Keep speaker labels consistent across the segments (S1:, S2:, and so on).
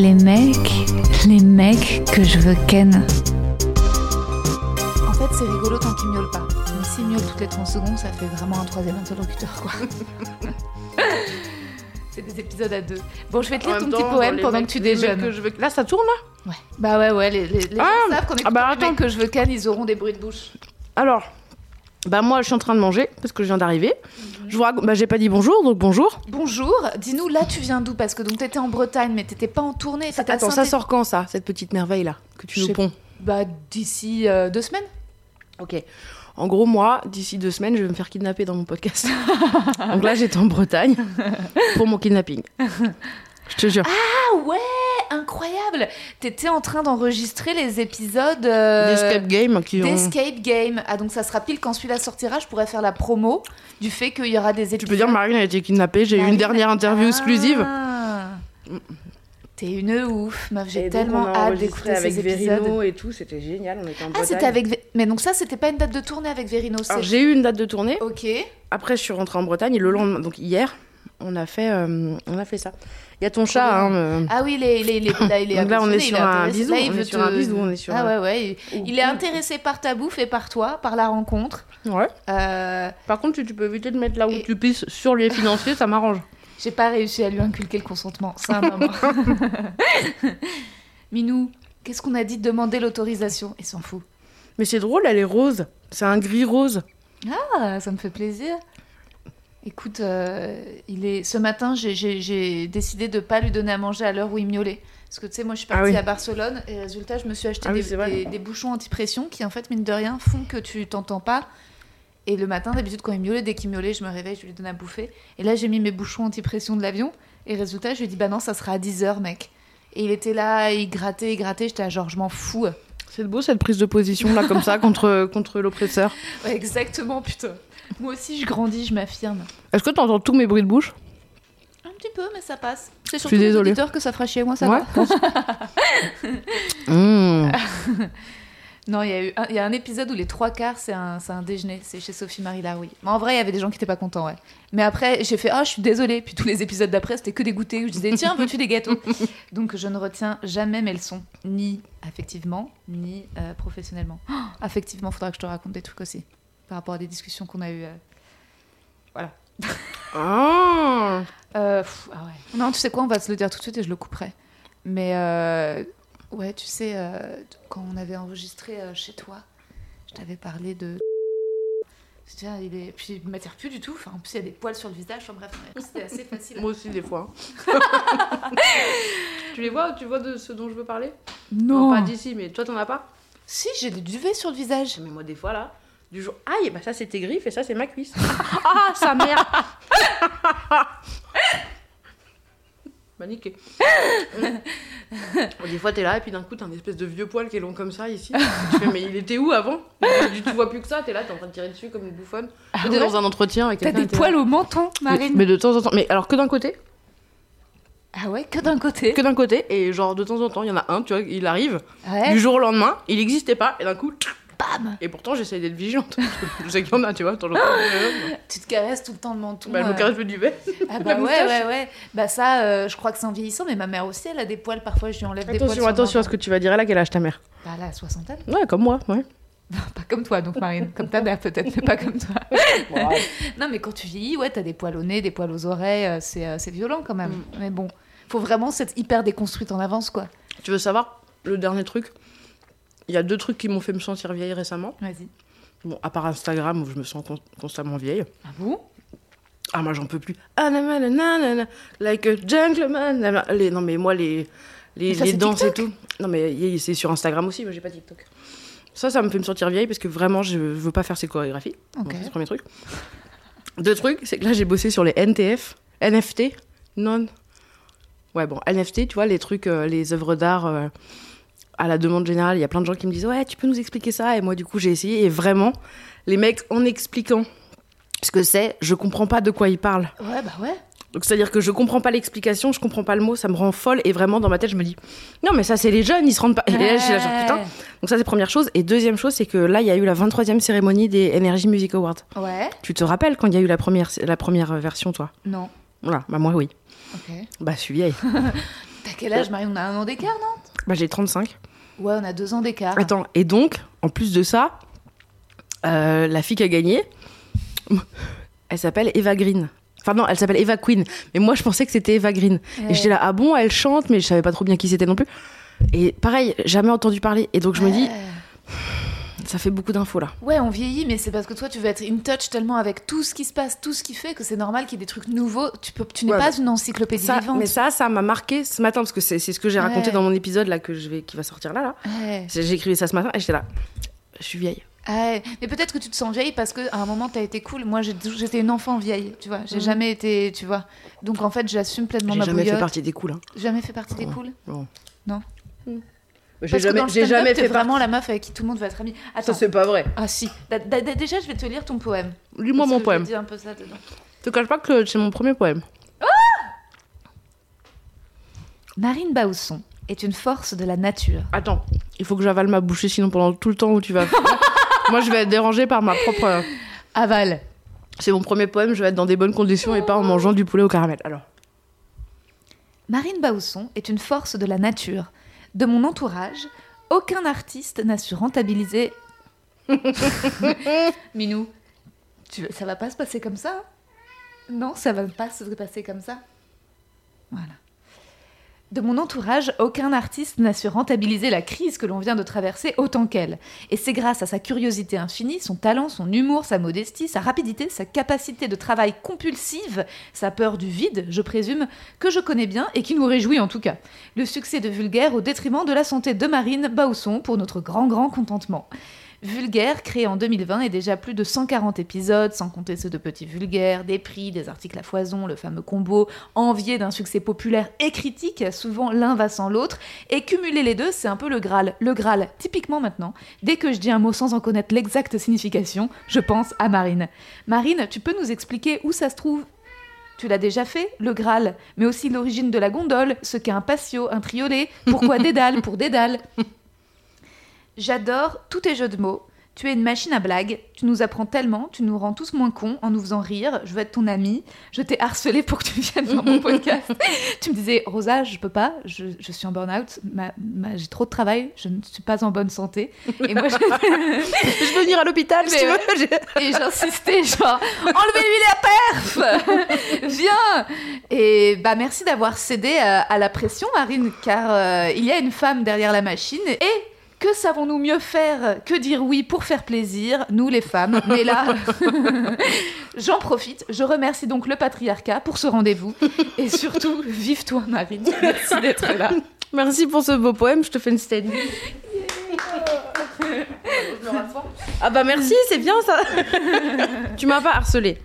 S1: Les mecs, les mecs que je veux ken.
S2: En fait, c'est rigolo tant qu'il miaule pas. Mais s'il miaule toutes les 30 secondes, ça fait vraiment un troisième interlocuteur, quoi. c'est des épisodes à deux. Bon, je vais te lire ton petit poème pendant
S3: mecs-
S2: que tu déjeunes.
S3: que je veux- Là, ça tourne là?
S2: Ouais. Bah ouais, ouais, les, les, les
S3: Ah,
S2: gens savent qu'on est
S3: ah bah
S2: les mecs que je veux ken, ils auront des bruits de bouche.
S3: Alors, bah moi, je suis en train de manger parce que je viens d'arriver. Je vous raconte, bah j'ai pas dit bonjour, donc bonjour.
S2: Bonjour, dis-nous, là tu viens d'où? Parce que donc t'étais en Bretagne, mais t'étais pas en tournée. à
S3: Attends, ça sort quand ça, cette petite merveille là que tu nous ponds?
S2: Bah d'ici euh, deux semaines.
S3: Ok. En gros, moi, d'ici deux semaines, je vais me faire kidnapper dans mon podcast. donc là, j'étais en Bretagne pour mon kidnapping. Je te jure.
S2: Ah ouais, incroyable T'étais en train d'enregistrer les épisodes euh,
S3: D'escape game qui ont.
S2: d'Escape Game. Ah donc ça sera pile quand celui-là sortira, je pourrais faire la promo du fait qu'il y aura des épisodes.
S3: Tu peux dire, Marine a été kidnappée. J'ai eu une dernière interview exclusive.
S2: Ah. T'es une ouf, meuf. J'ai tellement hâte d'écouter
S3: avec
S2: ces
S3: Verino
S2: épisodes.
S3: et tout, c'était génial. On était en
S2: Ah, c'était avec. Ve- Mais donc ça, c'était pas une date de tournée avec Verino.
S3: J'ai eu une date de tournée.
S2: Ok.
S3: Après, je suis rentrée en Bretagne et le lendemain, donc hier, on a fait, euh, on a fait ça. Il y a ton chat, hein, euh,
S2: Ah oui, les, les, les- là, il est
S3: Donc là, on est sur un
S2: intéressé.
S3: bisou,
S2: Là, il
S3: on est sur
S2: te-
S3: un bisou, on est sur
S2: Ah
S3: un-
S2: ouais, ouais. Il, il est intéressé par ta bouffe et par toi, par la rencontre.
S3: Ouais.
S2: Euh,
S3: Par contre, tu, tu peux éviter de mettre là où
S2: Et-
S3: tu pisses sur les financiers, ça m'arrange.
S2: J'ai pas réussi à lui inculquer le consentement. C'est un moment. Minou, qu'est-ce qu'on a dit de demander l'autorisation? Il s'en fout.
S3: Mais c'est drôle, elle est rose. C'est un gris rose.
S2: Ah, ça me fait plaisir. Écoute, euh, il est... ce matin, j'ai- décidé de pas lui donner à manger à l'heure où il miaulait. Parce que tu sais, moi je suis
S3: Ah
S2: partie
S3: oui.
S2: à Barcelone et résultat, je me suis acheté
S3: Ah
S2: des, bouchons anti-pression qui, en fait, mine de rien, font que tu t'entends pas. Et le matin, d'habitude, quand il miaulait, dès qu'il miaulait, je me réveille, je lui donne à bouffer. Et là, j'ai mis mes bouchons anti-pression de l'avion. Et résultat, je lui ai dit, bah non, ça sera à 10h, mec. Et il était là, il grattait, il grattait. J'étais là, genre, je m'en fous.
S3: C'est beau cette prise de position là, comme ça, contre, contre l'oppresseur.
S2: Ouais, exactement, putain. Moi aussi, je grandis, je m'affirme.
S3: Est-ce que tu entends tous mes bruits de bouche?
S2: Un petit peu, mais ça passe. C'est surtout les auditeurs que ça fera chier, moi ça
S3: Ouais.
S2: va.
S3: Mmh.
S2: Non, il y, a eu un, il y a un épisode où les trois quarts, c'est un, c'est un déjeuner. C'est chez Sophie-Marie Laroui. Mais en vrai, il y avait des gens qui étaient pas contents, ouais. Mais après, j'ai fait « Ah, je suis désolée ». Puis tous les épisodes d'après, c'était que des goûters où je disais « Tiens, veux-tu des gâteaux ?» Donc je ne retiens jamais mes leçons, ni affectivement, ni euh, professionnellement. Oh, affectivement, faudra que je te raconte des trucs aussi, par rapport à des discussions qu'on a eues. euh.
S3: Ah.
S2: Euh, pff, ah ouais. Non, tu sais quoi, on va se le dire tout de suite et je le couperai. Mais euh, ouais, tu sais, euh, quand on avait enregistré euh, chez toi, je t'avais parlé de. Tiens, il est. Puis il m'attire plus du tout. Enfin, en plus, il y a des poils sur le visage. Enfin, bref, c'était assez facile.
S3: Moi aussi, des fois. tu les vois Tu vois de ce dont je veux parler?
S2: Non.
S3: Pas d'ici, mais toi, t'en as pas?
S2: Si, j'ai du duvet sur le visage.
S3: Mais moi, des fois, là, du jour. Aïe, bah ça, c'est tes griffes et ça, c'est ma cuisse. ah, sa mère Niqué. Bon, des fois, t'es là et puis d'un coup, t'as un espèce de vieux poil qui est long comme ça ici. tu fais, mais il était où avant? Tu tu vois plus que ça, t'es là, t'es en train de tirer dessus comme une bouffonne.
S2: Ah
S3: t'es
S2: ouais
S3: dans un entretien avec
S2: T'as
S3: quelqu'un.
S2: des
S3: t'es là.
S2: poils au menton,
S3: mais,
S2: Marine.
S3: mais de temps en temps. Mais alors que d'un côté
S2: Ah ouais, que d'un côté.
S3: Que d'un côté, et genre de temps en temps, il y en a un, tu vois, il arrive,
S2: Ouais.
S3: du jour au lendemain, il n'existait pas, et d'un coup,
S2: Bam
S3: et pourtant j'essaye d'être vigilante. je sais qu'il y en a, tu vois, temps.
S2: Tu te caresses tout le temps le menton.
S3: Bah, elle me
S2: euh.
S3: caresse le duvet.
S2: Ah
S3: La
S2: bah ouais, ouais, ouais. Bah ça, euh, je crois que c'est en vieillissant, mais ma mère aussi, elle a des poils. Parfois, je lui enlève des poils.
S3: Attention, attention à ce que tu vas dire. Elle a quel âge ta mère?
S2: Bah là, soixantaine.
S3: Ouais, comme moi, ouais.
S2: Pas comme toi, donc Marine. Comme ta mère, peut-être, mais pas comme toi. non, mais quand tu vieillis, ouais, t'as des poils au nez, des poils aux oreilles. euh, C'est euh, c'est violent quand même.
S3: Mm.
S2: Mais bon, faut vraiment s'être hyper déconstruite en avance, quoi.
S3: Tu veux savoir le dernier truc? Il y a deux trucs qui m'ont fait me sentir vieille récemment.
S2: Vas-y.
S3: Bon, à part Instagram où je me sens con- constamment vieille.
S2: Ah bon?
S3: Ah, moi j'en peux plus. Ah, nanana, nanana, like a gentleman. nanana. Les, non, mais moi, les, les,
S2: Mais ça,
S3: les danses et tout. Non, mais c'est sur Instagram aussi, moi j'ai pas TikTok. Ça, ça me fait me sentir vieille parce que vraiment, je veux pas faire ces chorégraphies.
S2: Ok.
S3: Bon, c'est le premier truc. Deux trucs, c'est que là, j'ai bossé sur les NTF, NFT, non Ouais, bon, NFT, tu vois, les trucs, euh, les œuvres d'art euh, à la demande générale, il y a plein de gens qui me disent Ouais, tu peux nous expliquer ça? Et moi, du coup, j'ai essayé. Et vraiment, les mecs, en expliquant ce que c'est, je comprends pas de quoi ils parlent.
S2: Ouais, bah ouais.
S3: Donc, c'est-à-dire que je comprends pas l'explication, je comprends pas le mot, ça me rend folle. Et vraiment, dans ma tête, je me dis Non, mais ça, c'est les jeunes, ils se rendent pas. Et là, je suis là, genre, putain. Donc, ça, c'est première chose. Et deuxième chose, c'est que là, il y a eu la 23e cérémonie des Energy Music Awards.
S2: Ouais.
S3: Tu te rappelles quand il y a eu la première, la première version, toi?
S2: Non.
S3: Voilà, bah moi, oui.
S2: Ok.
S3: Bah, je suis vieille.
S2: T'as quel âge, Marie On a un an d'écart, non?
S3: Bah, j'ai 35.
S2: Ouais, on a deux ans d'écart.
S3: Attends, et donc, en plus de ça, euh, la fille qui a gagné, elle s'appelle Eva Green. Enfin non, elle s'appelle Eva Queen. Mais moi, je pensais que c'était Eva Green.
S2: Ouais.
S3: Et j'étais là, ah bon, elle chante, mais je savais pas trop bien qui c'était non plus. Et pareil, jamais entendu parler. Et donc je me dis, ça fait beaucoup d'infos là.
S2: Ouais, on vieillit, mais c'est parce que toi, tu veux être in touch tellement avec tout ce qui se passe, tout ce qui fait, que c'est normal qu'il y ait des trucs nouveaux. Tu, peux, tu n'es
S3: Ouais,
S2: pas une encyclopédie
S3: Ça,
S2: vivante.
S3: mais ça, ça m'a marqué ce matin parce que c'est ce que j'ai raconté dans mon épisode là que je vais, qui va sortir là. là.
S2: Ouais.
S3: J'ai écrit ça ce matin et j'étais là, je suis vieille.
S2: Ouais, mais peut-être que tu te sens vieille parce qu'à un moment t'as été cool. Moi j'ai- j'étais une enfant vieille, tu vois. J'ai
S3: Mhm.
S2: jamais été, tu vois. Donc en fait j'assume pleinement
S3: J'ai
S2: ma
S3: jamais fait
S2: bouillotte.
S3: partie des cools. Hein.
S2: Jamais fait partie des cools.
S3: Non.
S2: Non.
S3: J'ai jamais, j'ai jamais
S2: t'es
S3: fait
S2: vraiment la meuf avec qui tout le monde va être ami. Attends.
S3: Ça c'est pas vrai.
S2: Ah si. Déjà je vais te lire ton poème.
S3: Lis-moi mon poème.
S2: Je vais dire un peu ça dedans.
S3: Te cache pas que c'est mon premier poème.
S2: Marine Bausson est une force de la nature.
S3: Attends, il faut que j'avale ma bouchée sinon pendant tout le temps où tu vas. Moi je vais être dérangée par ma propre.
S2: Aval.
S3: C'est mon premier poème, je vais être dans des bonnes conditions et pas en mangeant du poulet au caramel. Alors.
S2: Marine Bausson est une force de la nature. De mon entourage, aucun artiste n'a su rentabiliser. Minou, tu, ça va pas se passer comme ça? Non, ça va pas se passer comme ça. Voilà. De mon entourage, aucun artiste n'a su rentabiliser la crise que l'on vient de traverser autant qu'elle. Et c'est grâce à sa curiosité infinie, son talent, son humour, sa modestie, sa rapidité, sa capacité de travail compulsive, sa peur du vide, je présume, que je connais bien et qui nous réjouit en tout cas. Le succès de Vulgaire au détriment de la santé de Marine Bausson pour notre grand grand contentement. Vulgaire, créé en 2020, et déjà plus de 140 épisodes, sans compter ceux de Petits Vulgaires, des prix, des articles à foison, le fameux combo, envié d'un succès populaire et critique, souvent l'un va sans l'autre, et cumuler les deux, c'est un peu le Graal. Le Graal, typiquement maintenant, dès que je dis un mot sans en connaître l'exacte signification, je pense à Marine. Marine, tu peux nous expliquer où ça se trouve? Tu l'as déjà fait, le Graal, mais aussi l'origine de la gondole, ce qu'est un patio, un triolet, pourquoi Dédale pour Dédale. J'adore tous tes jeux de mots. Tu es une machine à blagues. Tu nous apprends tellement, tu nous rends tous moins cons en nous faisant rire. Je veux être ton amie. Je t'ai harcelé pour que tu viennes dans mon podcast. tu me disais, Rosa, je peux pas, je, je suis en burn-out, j'ai trop de travail, je ne suis pas en bonne santé. Et moi, je-
S3: Je veux venir à l'hôpital si tu veux.
S2: ouais. Et j'insistais, genre, enlevez-lui la perf Viens Et bah merci d'avoir cédé à, à la pression, Marine, car euh, il y a une femme derrière la machine. Et que savons-nous mieux faire que dire oui pour faire plaisir, nous les femmes? Mais là, j'en profite. Je remercie donc le patriarcat pour ce rendez-vous. Et surtout, vive toi, Marine. Merci d'être là.
S3: Merci pour ce beau poème, je te fais une stand. Ah bah merci, c'est bien ça. tu m'as pas harcelé.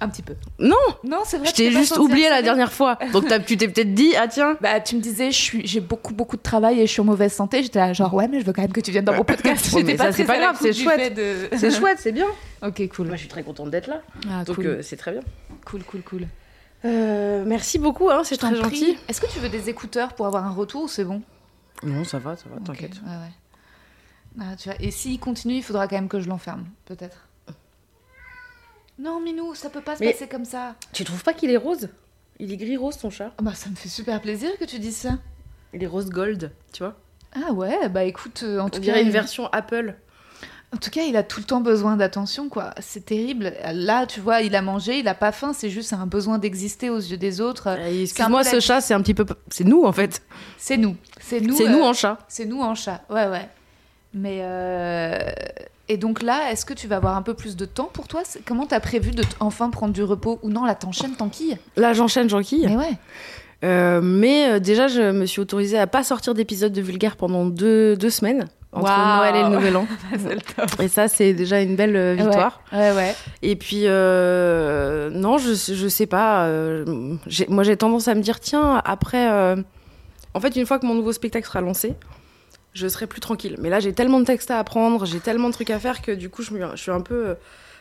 S2: Un petit peu.
S3: Non,
S2: Non, c'est vrai.
S3: je t'ai juste oublié la dernière fois. Donc tu t'es peut-être dit, ah tiens.
S2: Bah, tu me disais, je suis, j'ai beaucoup, beaucoup de travail et je suis en mauvaise santé. J'étais là, genre, ouais, mais je veux quand même que tu viennes dans mon podcast. J'étais
S3: ça,
S2: très
S3: pas grave, c'est chouette.
S2: de-
S3: C'est chouette, c'est bien.
S2: ok, cool.
S3: Moi je suis très contente d'être là.
S2: Ah,
S3: Donc
S2: cool.
S3: euh, c'est très bien.
S2: cool, cool, cool.
S3: Euh, merci beaucoup, hein, c'est très
S2: prie.
S3: gentil.
S2: Est-ce que tu veux des écouteurs pour avoir un retour ou c'est bon
S3: Non, ça va, ça va, t'inquiète.
S2: Ouais, ouais. Ah. Et s'il continue, il faudra quand même que je l'enferme, peut-être. Non, Minou, ça peut pas se
S3: Mais-
S2: passer comme ça.
S3: Tu trouves pas qu'il est rose? Il est gris rose ton chat.
S2: Ah Bah, ça me fait super plaisir que tu dises ça.
S3: Il est rose gold, tu vois.
S2: Ah ouais, bah écoute, euh, en
S3: On
S2: tout
S3: dirait
S2: cas,
S3: une
S2: il-
S3: version Apple.
S2: En tout cas, il a tout le temps besoin d'attention, quoi. C'est terrible. Là, tu vois, il a mangé, il a pas faim, c'est juste un besoin d'exister aux yeux des autres.
S3: Euh,
S2: C'est un
S3: Excuse-moi,
S2: peu
S3: ce
S2: la-
S3: chat, c'est un petit peu. C'est nous en fait.
S2: C'est nous. C'est nous.
S3: C'est
S2: euh,
S3: nous en chat.
S2: C'est nous en chat. Ouais, ouais. Mais euh, et donc là, est-ce que tu vas avoir un peu plus de temps pour toi? Comment t'as prévu de enfin prendre du repos? Ou non Là, t'enchaînes, t'enquilles?
S3: Là, j'enchaîne, j'enquille.
S2: Mais ouais.
S3: Euh, mais euh, déjà, je me suis autorisée à pas sortir d'épisode de Vulgaire pendant deux, deux semaines. entre
S2: Waouh.
S3: Noël et le Nouvel An. Et ça, c'est déjà une belle euh, victoire.
S2: Ouais, ouais.
S3: Et puis, non, je, je sais pas. moi, j'ai tendance à me dire, tiens, après. en fait, une fois que mon nouveau spectacle sera lancé, je serai plus tranquille. Mais là, j'ai tellement de textes à apprendre, j'ai tellement de trucs à faire que du coup, je, je suis un peu. euh,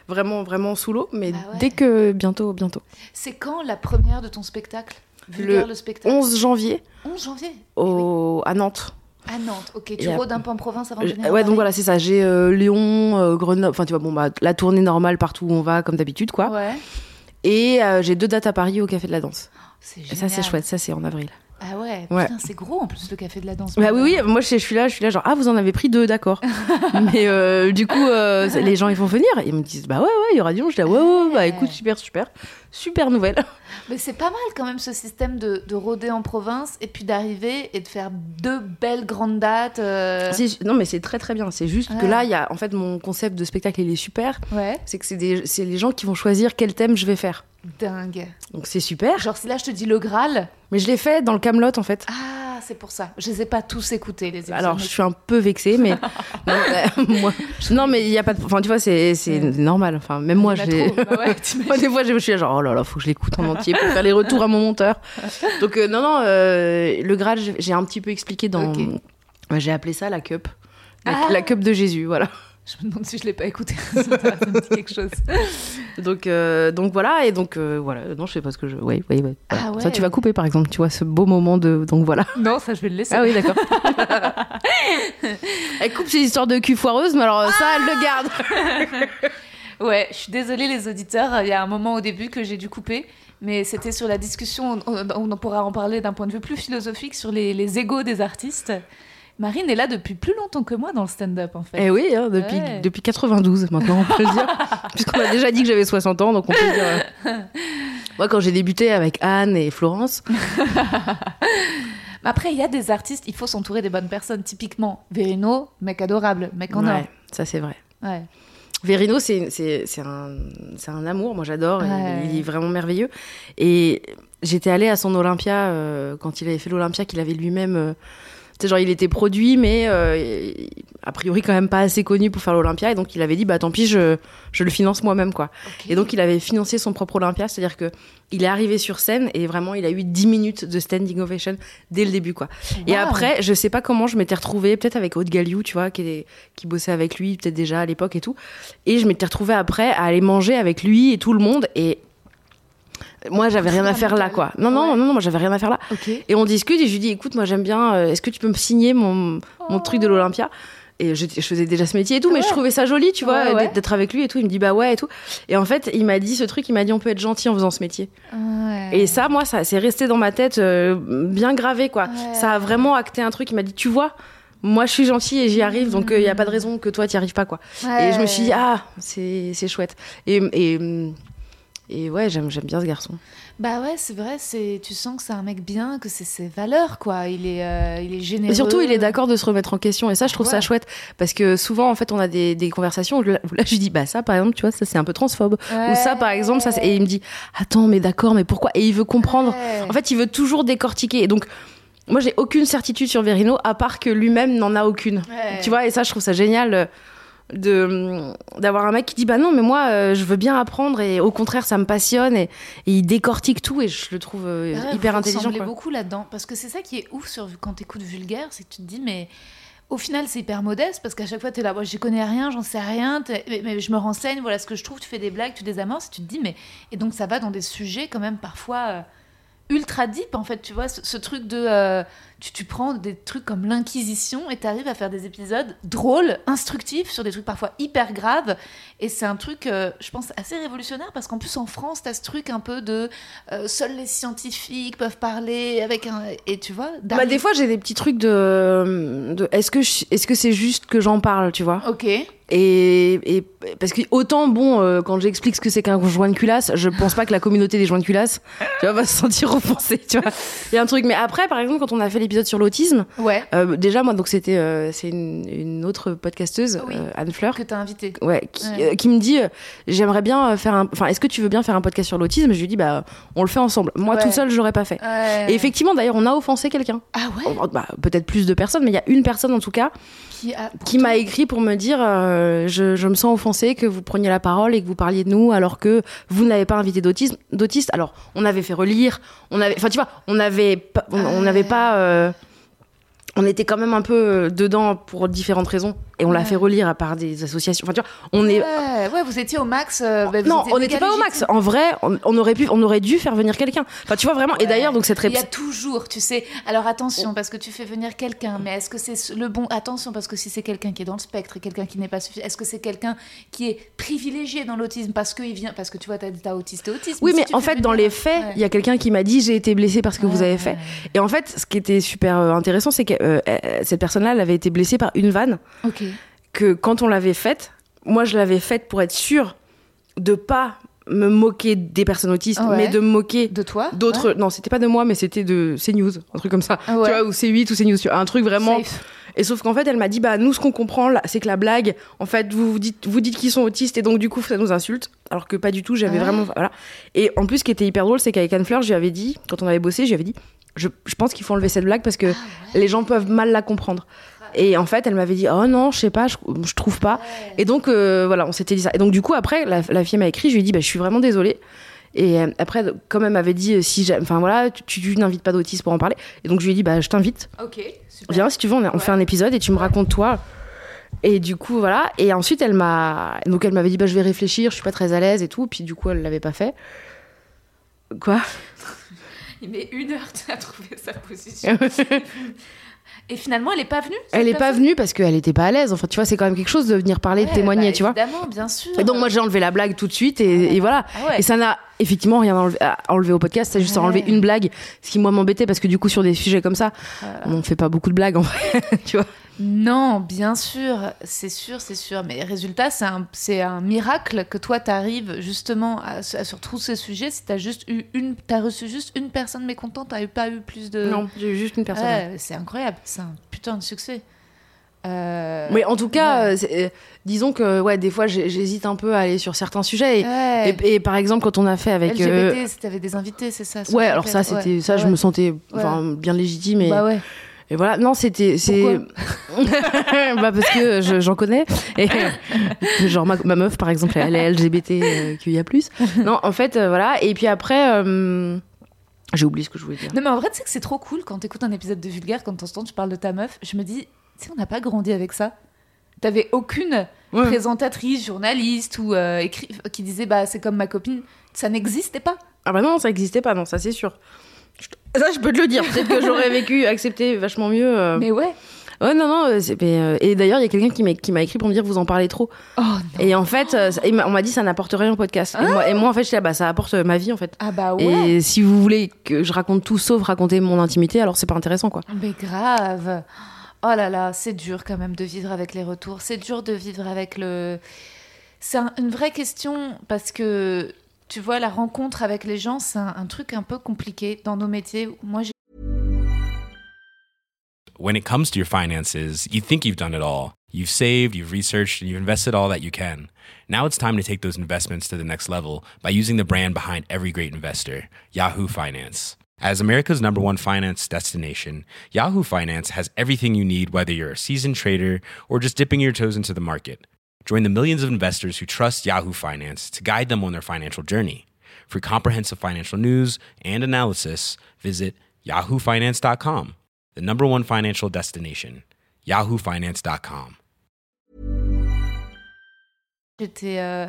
S3: Vraiment, vraiment sous l'eau, mais
S2: Bah ouais.
S3: dès que bientôt, bientôt.
S2: C'est quand la première de ton spectacle? Vulgaire, le, spectacle?
S3: 11 janvier
S2: 11 janvier
S3: au, à Nantes.
S2: À Nantes. Ok, tu rôdes un peu en province avant de venir
S3: ouais, donc voilà, c'est ça. J'ai euh, Lyon, euh, Grenoble, enfin, tu vois, bon, bah, la tournée normale partout où on va, comme d'habitude, quoi.
S2: Ouais.
S3: Et euh, j'ai deux dates à Paris au Café de la Danse.
S2: C'est
S3: Et ça, c'est
S2: génial.
S3: chouette, ça, c'est en avril.
S2: Ah ouais, c'est gros en plus le café de la danse.
S3: Bah oui, oui, moi je, je suis là, je suis là, genre, ah, vous en avez pris deux, d'accord. Mais euh, du coup, euh, les gens, ils vont venir, ils me disent, bah ouais, ouais, il y aura du monde. Je dis, ah, ouais, ouais, bah écoute, super, super, super nouvelle.
S2: Mais c'est pas mal quand même ce système de, de rôder en province et puis d'arriver et de faire deux belles grandes dates. euh,
S3: Non, mais c'est très, très bien. C'est juste que là, il y a, en fait, mon concept de spectacle, il est super.
S2: Ouais,
S3: C'est que c'est les gens qui vont choisir quel thème je vais faire.
S2: Dingue.
S3: Donc c'est super.
S2: Genre si là je te dis le Graal,
S3: Mais je l'ai fait dans le Camelot en fait.
S2: ah c'est pour ça. Je les ai pas tous écoutés les épisodes.
S3: Alors, je suis un peu vexée, mais non, euh, moi, non, mais il y a pas de, enfin, tu vois, c'est c'est
S2: Ouais.
S3: normal. Enfin, même moi, j'ai.
S2: Bah ouais,
S3: moi, des fois, je suis là, genre, oh là là, faut que je l'écoute en entier pour faire les retours à mon monteur. Donc, euh, non, non, euh, le Graal, j'ai- un petit peu expliqué dans, j'ai appelé ça la cup, la,
S2: Ah.
S3: la cup de Jésus, voilà.
S2: Je me demande si je l'ai pas écouté. ça me dit quelque chose.
S3: Donc, euh, donc voilà, et donc euh, voilà. Non, je sais pas ce que je, oui, oui, oui.
S2: Ah ouais.
S3: Ça, tu vas couper, par exemple, tu vois, ce beau moment de, donc voilà.
S2: Non, ça je vais le laisser.
S3: Ah oui, d'accord. elle coupe ses histoires de cul foireuse, mais alors ça, elle le garde.
S2: Ouais, je suis désolée les auditeurs, il y a un moment au début que j'ai dû couper, mais c'était sur la discussion, on, on pourra en parler d'un point de vue plus philosophique sur les, les égos des artistes. Marine est là depuis plus longtemps que moi dans le stand-up en fait.
S3: Eh oui, hein, depuis,
S2: Ouais.
S3: depuis 92 maintenant, on peut le dire. Puisqu'on a déjà dit que j'avais 60 ans, donc on peut le dire. euh. Moi, quand j'ai débuté avec Anne et Florence,
S2: Mais après, il y a des artistes, il faut s'entourer des bonnes personnes. Typiquement, Verino, mec adorable, mec en
S3: ouais, ça c'est vrai.
S2: or. Ouais.
S3: Verino, c'est un, un amour, moi j'adore, il, est vraiment merveilleux. Et j'étais allée à son Olympia, euh, quand il avait fait l'Olympia, qu'il avait lui-même... euh, sais, genre il était produit, mais euh, a priori quand même pas assez connu pour faire l'Olympia, et donc il avait dit, bah tant pis, je, je le finance moi-même, quoi. Et donc il avait financé son propre Olympia, c'est-à-dire que il est arrivé sur scène, et vraiment il a eu 10 minutes de standing ovation dès le début, quoi. Et après, je sais pas comment je m'étais retrouvée, peut-être avec Aude Galliou, tu vois, qui, est- qui bossait avec lui, peut-être déjà à l'époque et tout. Et je m'étais retrouvée après à aller manger avec lui et tout le monde. Et moi, j'avais rien à faire là, quoi. Non, non,
S2: Ouais.
S3: non, non, moi, j'avais rien à faire là. Et on discute et je lui dis, écoute, moi, j'aime bien, euh, est-ce que tu peux me signer mon, mon truc de l'Olympia? Et je, je faisais déjà ce métier et tout, mais
S2: Ouais.
S3: je trouvais ça joli, tu vois,
S2: Ouais,
S3: d'être- avec lui et tout. Il me dit, bah ouais et tout. Et en fait, il m'a dit ce truc, il m'a dit, on peut être gentil en faisant ce métier. Et ça, moi, ça c'est resté dans ma tête euh, bien gravé, quoi. Ça a vraiment acté un truc. Il m'a dit, tu vois, moi, je suis gentil et j'y arrive, donc il n'y a pas de raison que toi, tu arrives pas, quoi. Et je me suis dit, ah, c'est c'est chouette. Et, et, et ouais, j'aime bien ce garçon.
S2: Bah ouais, c'est vrai, c'est tu sens que c'est un mec bien, que c'est ses valeurs quoi. Il est, euh, il est généreux.
S3: Et surtout, il est d'accord de se remettre en question. Et ça, je trouve ça chouette. Parce que souvent, en fait, on a des, des conversations où là, je lui dis, bah ça, par exemple, tu vois, ça, c'est un peu transphobe. Ou ça, par exemple, ça, c'est- et il me dit, attends, mais d'accord, mais pourquoi? Et il veut comprendre.
S2: Ouais.
S3: En fait, il veut toujours décortiquer. Et donc, moi, j'ai aucune certitude sur Verino, à part que lui-même n'en a aucune. Tu vois, et ça, je trouve ça génial euh, de d'avoir un mec qui dit bah non mais moi euh, je veux bien apprendre et au contraire ça me passionne et, et il décortique tout et je le trouve euh,
S2: ouais,
S3: hyper
S2: vous
S3: intelligent quoi.
S2: beaucoup là-dedans parce que c'est ça qui est ouf sur quand t'écoutes vulgaire, c'est que tu te dis mais au final c'est hyper modeste parce qu'à chaque fois t'es là, moi j'y connais rien, j'en sais rien, mais, mais je me renseigne, voilà ce que je trouve, tu fais des blagues, tu désamorces, et tu te dis mais et donc ça va dans des sujets quand même parfois euh, ultra deep en fait, tu vois, ce, ce truc de euh, tu, tu prends des trucs comme l'inquisition et t'arrives à faire des épisodes drôles, instructifs sur des trucs parfois hyper graves et c'est un truc euh, je pense assez révolutionnaire parce qu'en plus en France t'as ce truc un peu de euh, seuls les scientifiques peuvent parler avec un et tu vois
S3: Bah, des fois j'ai des petits trucs de, de est-ce que je- est-ce que c'est juste que j'en parle tu vois?
S2: Ok
S3: Et, et parce que autant bon euh, quand j'explique ce que c'est qu'un joint de culasse, je pense pas que la communauté des joints de culasse tu vois, va se sentir offensée, tu vois. Il y a un truc mais après par exemple quand on a fait l'épisode sur l'autisme,
S2: Ouais.
S3: euh, déjà moi donc c'était euh, c'est une, une autre podcasteuse
S2: Oui.
S3: Anne Fleur
S2: Que t'as invité.
S3: ouais, qui,
S2: Ouais.
S3: Euh, qui me dit euh, j'aimerais bien euh, faire un enfin est-ce que tu veux bien faire un podcast sur l'autisme? Je lui dis bah on le fait ensemble. Moi
S2: Ouais.
S3: tout seul je l'aurais pas fait.
S2: Ouais.
S3: et effectivement d'ailleurs on a offensé quelqu'un.
S2: Ah ouais?
S3: Oh, bah, peut-être plus de personnes mais il y a une personne en tout cas
S2: Qui, a...
S3: qui m'a écrit pour me dire euh, je, je me sens offensée que vous preniez la parole et que vous parliez de nous alors que vous n'avez pas invité d'autisme d'autistes alors on avait fait relire on avait enfin tu vois on avait pas, on n'avait pas euh, on était quand même un peu dedans pour différentes raisons et on l'a
S2: Ouais.
S3: fait relire à part des associations enfin tu vois on est
S2: Ouais, ouais, vous étiez au max. euh, bah,
S3: non, on n'était pas au max. En vrai, on, on aurait pu, on aurait dû faire venir quelqu'un. Enfin, tu vois vraiment. Et
S2: Ouais.
S3: d'ailleurs, donc cette
S2: Il y a
S3: réponse.
S2: toujours, tu sais. Alors attention, parce que tu fais venir quelqu'un, mais est-ce que c'est le bon Attention, parce que si c'est quelqu'un qui est dans le spectre et quelqu'un qui n'est pas suffisant, est-ce que c'est quelqu'un qui est privilégié dans l'autisme? Parce qu'il vient, parce que tu vois, t'as t'as autiste et autisme.
S3: Oui, mais en fait, dans les faits, il
S2: Ouais.
S3: y a quelqu'un qui m'a dit j'ai été blessée parce que vous
S2: Ouais,
S3: avez fait.
S2: ouais.
S3: Et en fait, ce qui était super euh, intéressant, c'est que euh, cette personne-là, elle avait été blessée par une vanne
S2: Ok.
S3: Que quand on l'avait faite, moi, je l'avais faite pour être sûre de pas me moquer des personnes autistes,
S2: Ouais.
S3: mais de me moquer
S2: De toi
S3: d'autres. Non, c'était pas de moi, mais c'était de CNews, un truc comme ça.
S2: Ah ouais.
S3: Tu vois, ou C8 ou CNews, un truc vraiment.
S2: Safe.
S3: Et sauf qu'en fait, elle m'a dit, bah, nous, ce qu'on comprend, c'est que la blague, en fait, vous, vous dites, vous dites qu'ils sont autistes et donc, du coup, ça nous insulte. Alors que pas du tout, j'avais
S2: Ah.
S3: vraiment, voilà. Et en plus, ce qui était hyper drôle, c'est qu'avec Anne Fleur, je lui avais dit, quand on avait bossé, je lui avais dit, je, je pense qu'il faut enlever cette blague parce que les gens peuvent mal la comprendre. Et en fait, elle m'avait dit, oh non, je sais pas, je, je trouve pas. Et donc, euh, voilà, on s'était dit ça. Et donc, du coup, après, la, la fille m'a écrit, je lui ai dit, bah, je suis vraiment désolée. Et euh, après, comme elle m'avait dit, euh, si enfin voilà, tu, tu n'invites pas d'autistes pour en parler. Et donc, je lui ai dit, bah, je t'invite.
S2: Ok. Super.
S3: Viens, si tu veux, on, on fait un épisode et tu me racontes toi. Et du coup, voilà. Et ensuite, elle m'a. Donc, elle m'avait dit, bah, je vais réfléchir, je suis pas très à l'aise et tout. Puis, du coup, elle l'avait pas fait. Quoi?
S2: Il met une heure à trouver sa position. et finalement, elle est pas venue.
S3: Elle
S2: cette
S3: est pas venue parce qu'elle était pas à l'aise. Enfin, tu vois, c'est quand même quelque chose de venir parler, de témoigner,
S2: bah,
S3: tu vois.
S2: Évidemment, bien sûr.
S3: Et donc, moi, j'ai enlevé la blague tout de suite et, et voilà.
S2: Ah ouais.
S3: Et ça n'a effectivement rien enlevé- à enlever au podcast, c'est juste enlever une blague. Ce qui, moi, m'embêtait parce que du coup, sur des sujets comme ça, on fait pas beaucoup de blagues en vrai, tu vois.
S2: Non, bien sûr, c'est sûr, c'est sûr. Mais résultat, c'est un, c'est un miracle que toi, t'arrives justement à, à- sur tous ces sujets. Si t'as juste eu une, t'as reçu juste une personne mécontente, t'as eu pas eu plus de.
S3: Non, j'ai eu juste une personne.
S2: Ouais, c'est incroyable, c'est un putain de succès. Euh,
S3: Mais en tout cas,
S2: ouais.
S3: euh, euh, disons que ouais, des fois j'hésite un peu à aller sur certains sujets. Et,
S2: Ouais.
S3: et- et par exemple, quand on a fait avec. euh,
S2: LGBT, si t'avais des invités, c'est ça.
S3: ouais, alors ça, c'était ça, je me sentais bien légitime. Et,
S2: Bah ouais.
S3: Et voilà, non, c'était. c'est bah parce que je- j'en connais. Et, genre ma, ma meuf, par exemple, elle est LGBT euh, qu'il y a plus. Non, en fait, euh, voilà. Et puis après. euh, j'ai oublié ce que je voulais dire.
S2: Non, mais en vrai, tu sais que c'est trop cool quand t'écoutes un épisode de Vulgaire, quand t'entends, tu parles de ta meuf. Je me dis, tu sais, on n'a pas grandi avec ça. T'avais aucune
S3: Ouais.
S2: présentatrice, journaliste ou euh, écrit qui disait, bah, c'est comme ma copine. Ça n'existait pas.
S3: Ah bah non, ça n'existait pas, non, ça c'est sûr. Ça, je peux te le dire. Peut-être que j'aurais vécu, accepté vachement mieux. euh.
S2: Mais ouais.
S3: Ouais, non, non. euh, mais, euh, et d'ailleurs, il y a quelqu'un qui m'a écrit pour me dire vous en parlez trop.
S2: Oh.
S3: Et en fait, euh, on m'a dit ça n'apporte rien au podcast. Et, moi, et moi, en fait, je suis là, bah, ça apporte ma vie, en fait.
S2: Ah bah ouais.
S3: Et si vous voulez que je raconte tout sauf raconter mon intimité, alors c'est pas intéressant, quoi.
S2: Mais grave. Oh là là, c'est dur quand même de vivre avec les retours. C'est dur de vivre avec le. C'est un- une vraie question parce que tu vois, la rencontre avec les gens, c'est un, un truc un peu compliqué dans nos métiers. Moi, j'ai
S4: when it comes to your finances, you think you've done it all. You've saved, you've researched, and you've invested all that you can. Now it's time to take those investments to the next level by using the brand behind every great investor, Yahoo Finance. As America's number one finance destination, Yahoo Finance has everything you need, whether you're a seasoned trader or just dipping your toes into the market. Join the millions of investors who trust Yahoo Finance to guide them on their financial journey. For comprehensive financial news and analysis, visit yahoofinance.com, the number one financial destination, yahoofinance.com.
S2: J'étais. euh,